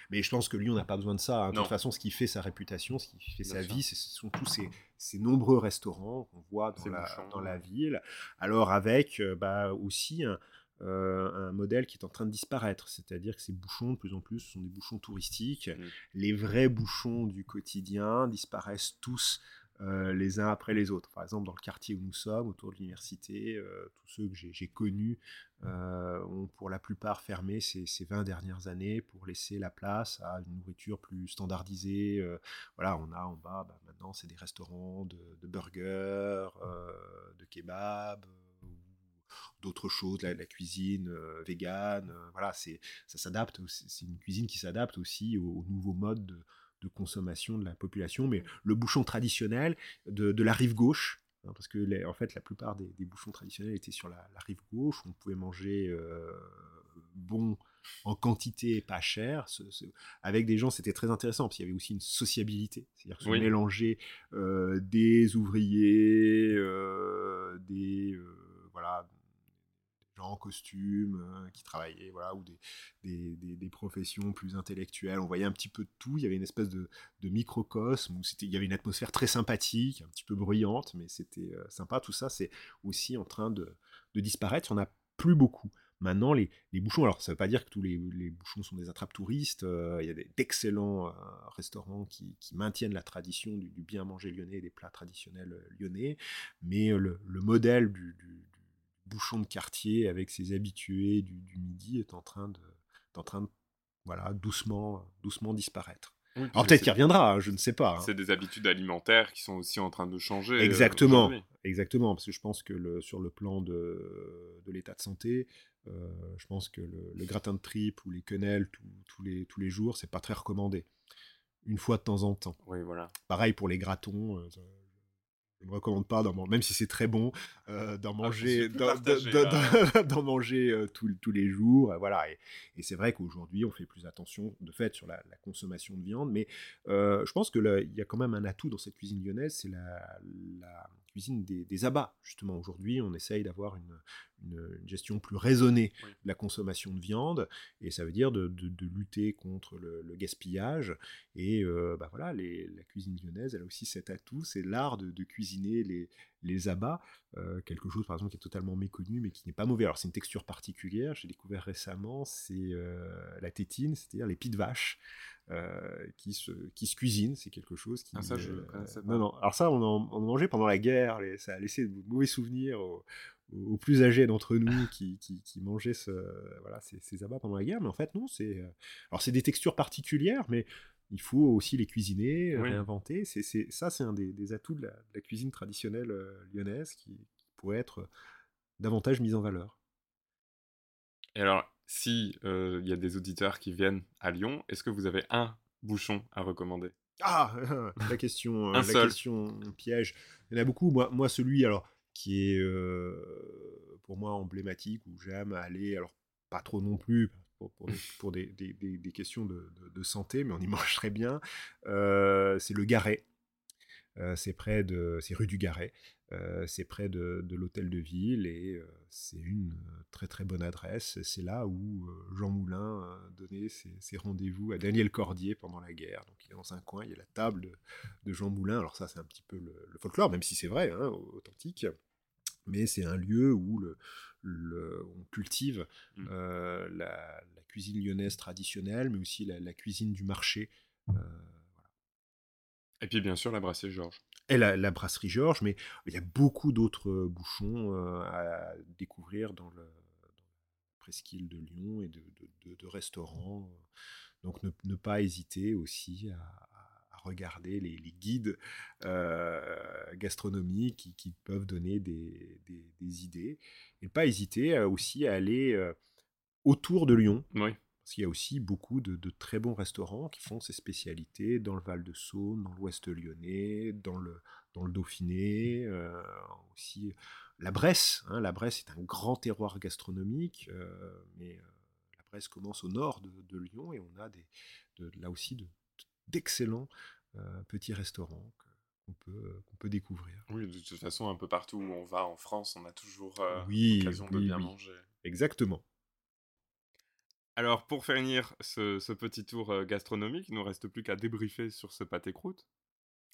Mais je pense que Lyon n'a pas besoin de ça. Hein. De toute façon, ce qui fait sa réputation, ce qui fait sa vie, ce sont tous ces, ces nombreux restaurants qu'on voit dans, la, dans la, ville. Alors avec euh, bah, aussi un, euh, un modèle qui est en train de disparaître. C'est-à-dire que ces bouchons, de plus en plus, sont des bouchons touristiques. Mmh. Les vrais bouchons du quotidien disparaissent tous euh, les uns après les autres. Par exemple, dans le quartier où nous sommes, autour de l'université, euh, tous ceux que j'ai connus ont pour la plupart fermé ces, ces, 20 dernières années pour laisser la place à une nourriture plus standardisée. voilà, on a en bas, bah, maintenant, c'est des restaurants de, de burgers, de kebabs d'autres choses, la, la cuisine euh, végane, euh, voilà, c'est ça s'adapte, c'est une cuisine qui s'adapte aussi aux, nouveaux modes de, consommation de la population, mais le bouchon traditionnel de, la rive gauche, hein, parce que en fait la plupart des, bouchons traditionnels étaient sur la, rive gauche, on pouvait manger euh, bon en quantité pas cher. avec des gens, c'était très intéressant parce qu'il y avait aussi une sociabilité. C'est-à-dire que mélanger des ouvriers, des voilà, en costume, euh, qui travaillaient, voilà, ou des, des, professions plus intellectuelles. On voyait un petit peu de tout. Il y avait une espèce de, microcosme où il y avait une atmosphère très sympathique, un petit peu bruyante, mais c'était euh, sympa. Tout ça, c'est aussi en train de, disparaître. Il n'y en a plus beaucoup. Maintenant, les, bouchons, alors ça ne veut pas dire que tous les, bouchons sont des attrapes touristes, euh, il y a d'excellents restaurants qui, maintiennent la tradition du, bien manger lyonnais, des plats traditionnels lyonnais, mais le, modèle du, bouchon de quartier avec ses habitués du, midi est en train de, en train de voilà, doucement, doucement disparaître. Alors peut-être qu'il reviendra, hein, je ne sais pas. Hein. C'est des habitudes alimentaires qui sont aussi en train de changer. Euh, exactement, exactement, parce que je pense que le, sur le plan de, de l'état de santé, euh, je pense que le, gratin de tripe ou les quenelles tous les, tous les jours, c'est pas très recommandé. Une fois de temps en temps. Oui, voilà. Pareil pour les gratons. Euh, je ne recommande pas, même si c'est très bon, euh, d'en ah, manger, [LAUGHS] d'en manger euh, tous les jours. Euh, voilà. Et, c'est vrai qu'aujourd'hui, on fait plus attention, de fait, sur la, consommation de viande. Mais je pense qu'il y a quand même un atout dans cette cuisine lyonnaise, c'est la, cuisine des, abats. Justement, aujourd'hui, on essaye d'avoir une, une, gestion plus raisonnée de la consommation de viande, et ça veut dire de, lutter contre le, gaspillage. Et euh, bah voilà, la cuisine lyonnaise, elle a aussi cet atout, c'est l'art de, cuisiner les, les abats, euh, quelque chose par exemple qui est totalement méconnu mais qui n'est pas mauvais. Alors c'est une texture particulière, j'ai découvert récemment, c'est euh, la tétine, c'est-à-dire les pieds de vache. qui, se, qui se cuisine, c'est quelque chose qui. Ah, ça, je. Non, non. Alors, ça, on en, mangeait pendant la guerre, ça a laissé de mauvais souvenirs aux, aux plus âgés d'entre nous qui, qui, mangeaient ce, voilà, ces, ces, abats pendant la guerre. Mais en fait, non, c'est. Euh, alors, c'est des textures particulières, mais il faut aussi les cuisiner, euh, réinventer. C'est, ça, c'est un des, atouts de la, cuisine traditionnelle euh, lyonnaise qui, pourrait être davantage mis en valeur. Et alors, si il y a des auditeurs qui viennent à Lyon, est-ce que vous avez un bouchon à recommander? Ah, [LAUGHS] la question, la question piège. Il y en a beaucoup. Moi, moi celui, alors qui est pour moi emblématique, où j'aime aller, alors pas trop non plus, pour, [LAUGHS] des, des, questions de, santé, mais on y [LAUGHS] mange très bien, c'est le Garet. c'est près de, c'est rue du Garet. c'est près de, l'hôtel de ville et c'est une très très bonne adresse. C'est là où Jean Moulin donnait ses, rendez-vous à Daniel Cordier pendant la guerre. Donc il est dans un coin, il y a la table de, Jean Moulin. Alors ça c'est un petit peu le, folklore, même si c'est vrai, hein, authentique mais c'est un lieu où le, on cultive mmh. euh, la, cuisine lyonnaise traditionnelle, mais aussi la, cuisine du marché. Euh, Et puis bien sûr la brasserie Georges. Et la, brasserie Georges, mais il y a beaucoup d'autres bouchons euh, à découvrir dans, le, la presqu'île de Lyon et de, de, restaurants. Donc ne, ne, pas hésiter aussi à, regarder les, guides euh, gastronomiques qui, peuvent donner des, idées. Et ne pas hésiter euh, aussi à aller euh, autour de Lyon. Oui. Parce qu'il y a aussi beaucoup de, très bons restaurants qui font ces spécialités dans le Val-de-Saône, dans l'Ouest lyonnais, dans le, dans le Dauphiné, aussi la Bresse. Hein. la Bresse est un grand terroir gastronomique, mais la Bresse commence au nord de, Lyon et on a des, là aussi de, d'excellents euh, petits restaurants qu'on peut, qu'on peut découvrir. Oui, de toute façon, un peu partout où on va en France, on a toujours euh, l'occasion de bien manger. Exactement. Alors, pour finir ce, ce petit tour euh, gastronomique, il ne nous reste plus qu'à débriefer sur ce pâté croûte.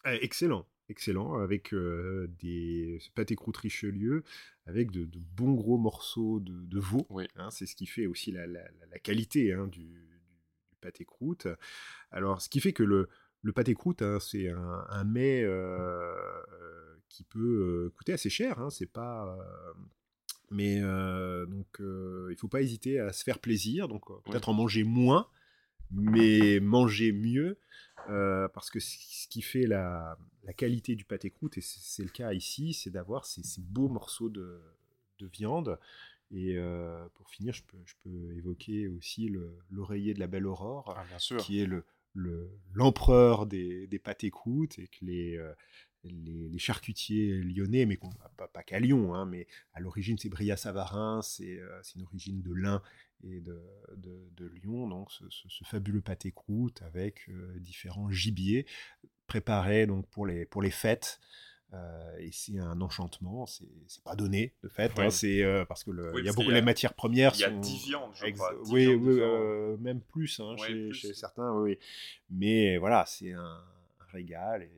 Eh, excellent, excellent, avec des ce pâté croûte Richelieu, avec de, bons gros morceaux de, veau. Oui. Hein, c'est ce qui fait aussi la, la, la qualité hein, du, pâté croûte. Alors, ce qui fait que le, le pâté croûte, hein, c'est un, mets euh, euh, qui peut euh, coûter assez cher. Hein, c'est pas. mais donc, il faut pas hésiter à se faire plaisir. Donc, peut-être en manger moins, mais manger mieux. parce que ce qui fait la, qualité du pâté croûte, et c'est le cas ici, c'est d'avoir ces, beaux morceaux de, viande. Et pour finir, je peux, évoquer aussi l'oreiller de la belle aurore, ah, qui est le, l'empereur des, des pâtés croûtes et que les, euh, les, charcutiers lyonnais, mais pas, pas qu'à Lyon, hein, mais à l'origine c'est Bria-Savarin, euh, c'est une origine de l'Ain et de, de, Lyon, donc ce, fabuleux pâté croûte avec euh, différents gibiers préparés donc pour les, pour les fêtes. Euh, et c'est un enchantement, c'est pas donné de fait, hein, c'est euh, parce que le, y a beaucoup les matières premières. Il y a 10 viandes, je crois. oui, oui euh, même plus, hein, chez, chez, certains, oui. Mais voilà, c'est un, régal et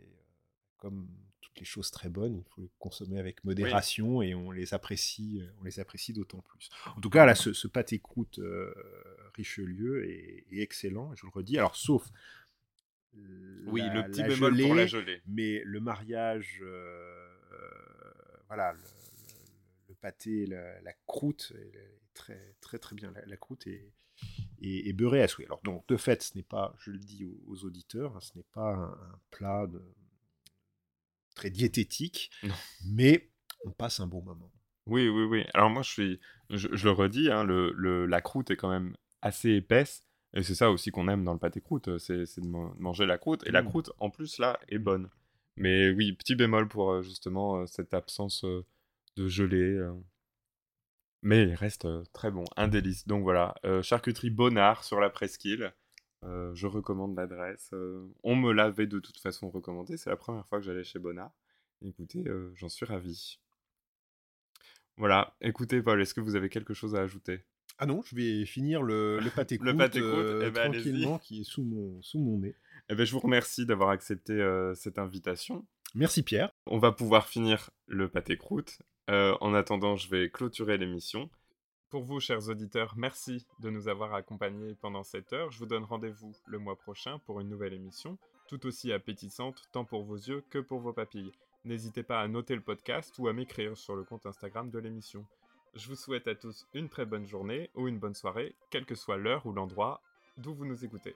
comme toutes les choses très bonnes, il faut les consommer avec modération et on les apprécie, on les apprécie d'autant plus. En tout cas, là, ce, ce pâté croûte Richelieu est, est, excellent, je le redis. Alors, sauf oui, le petit bémol pour la gelée. Mais le mariage, euh, voilà, le, pâté, la, croûte est très très très bien. La, croûte est, est, beurrée à souhait. Alors donc de fait, ce n'est pas, je le dis aux, auditeurs, hein, ce n'est pas un, plat très diététique, mais on passe un bon moment. Oui, oui, oui. Alors moi, je suis, je, le redis, hein, le, la croûte est quand même assez épaisse. Et c'est ça aussi qu'on aime dans le pâté croûte, euh, c'est de manger la croûte. Et la mmh. croûte, en plus, là, est bonne. Mais oui, petit bémol pour euh, justement euh, cette absence de gelée. Mais il reste très bon, un délice. Donc voilà, charcuterie Bonnard sur la presqu'île. je recommande l'adresse. on me l'avait de toute façon recommandé. C'est la première fois que j'allais chez Bonnard. Écoutez, j'en suis ravi. Voilà, écoutez Paul, est-ce que vous avez quelque chose à ajouter? Ah non, je vais finir le, le pâté [LAUGHS] Le pâté euh, eh ben, tranquillement qui est sous mon, sous mon nez. Eh ben, je vous remercie d'avoir accepté euh, cette invitation. Merci Pierre. On va pouvoir finir le pâté croûte. Euh, en attendant, je vais clôturer l'émission. Pour vous, chers auditeurs, merci de nous avoir accompagnés pendant cette heure. Je vous donne rendez-vous le mois prochain pour une nouvelle émission, tout aussi appétissante tant pour vos yeux que pour vos papilles. N'hésitez pas à noter le podcast ou à m'écrire sur le compte Instagram de l'émission. Je vous souhaite à tous une très bonne journée ou une bonne soirée, quelle que soit l'heure ou l'endroit d'où vous nous écoutez.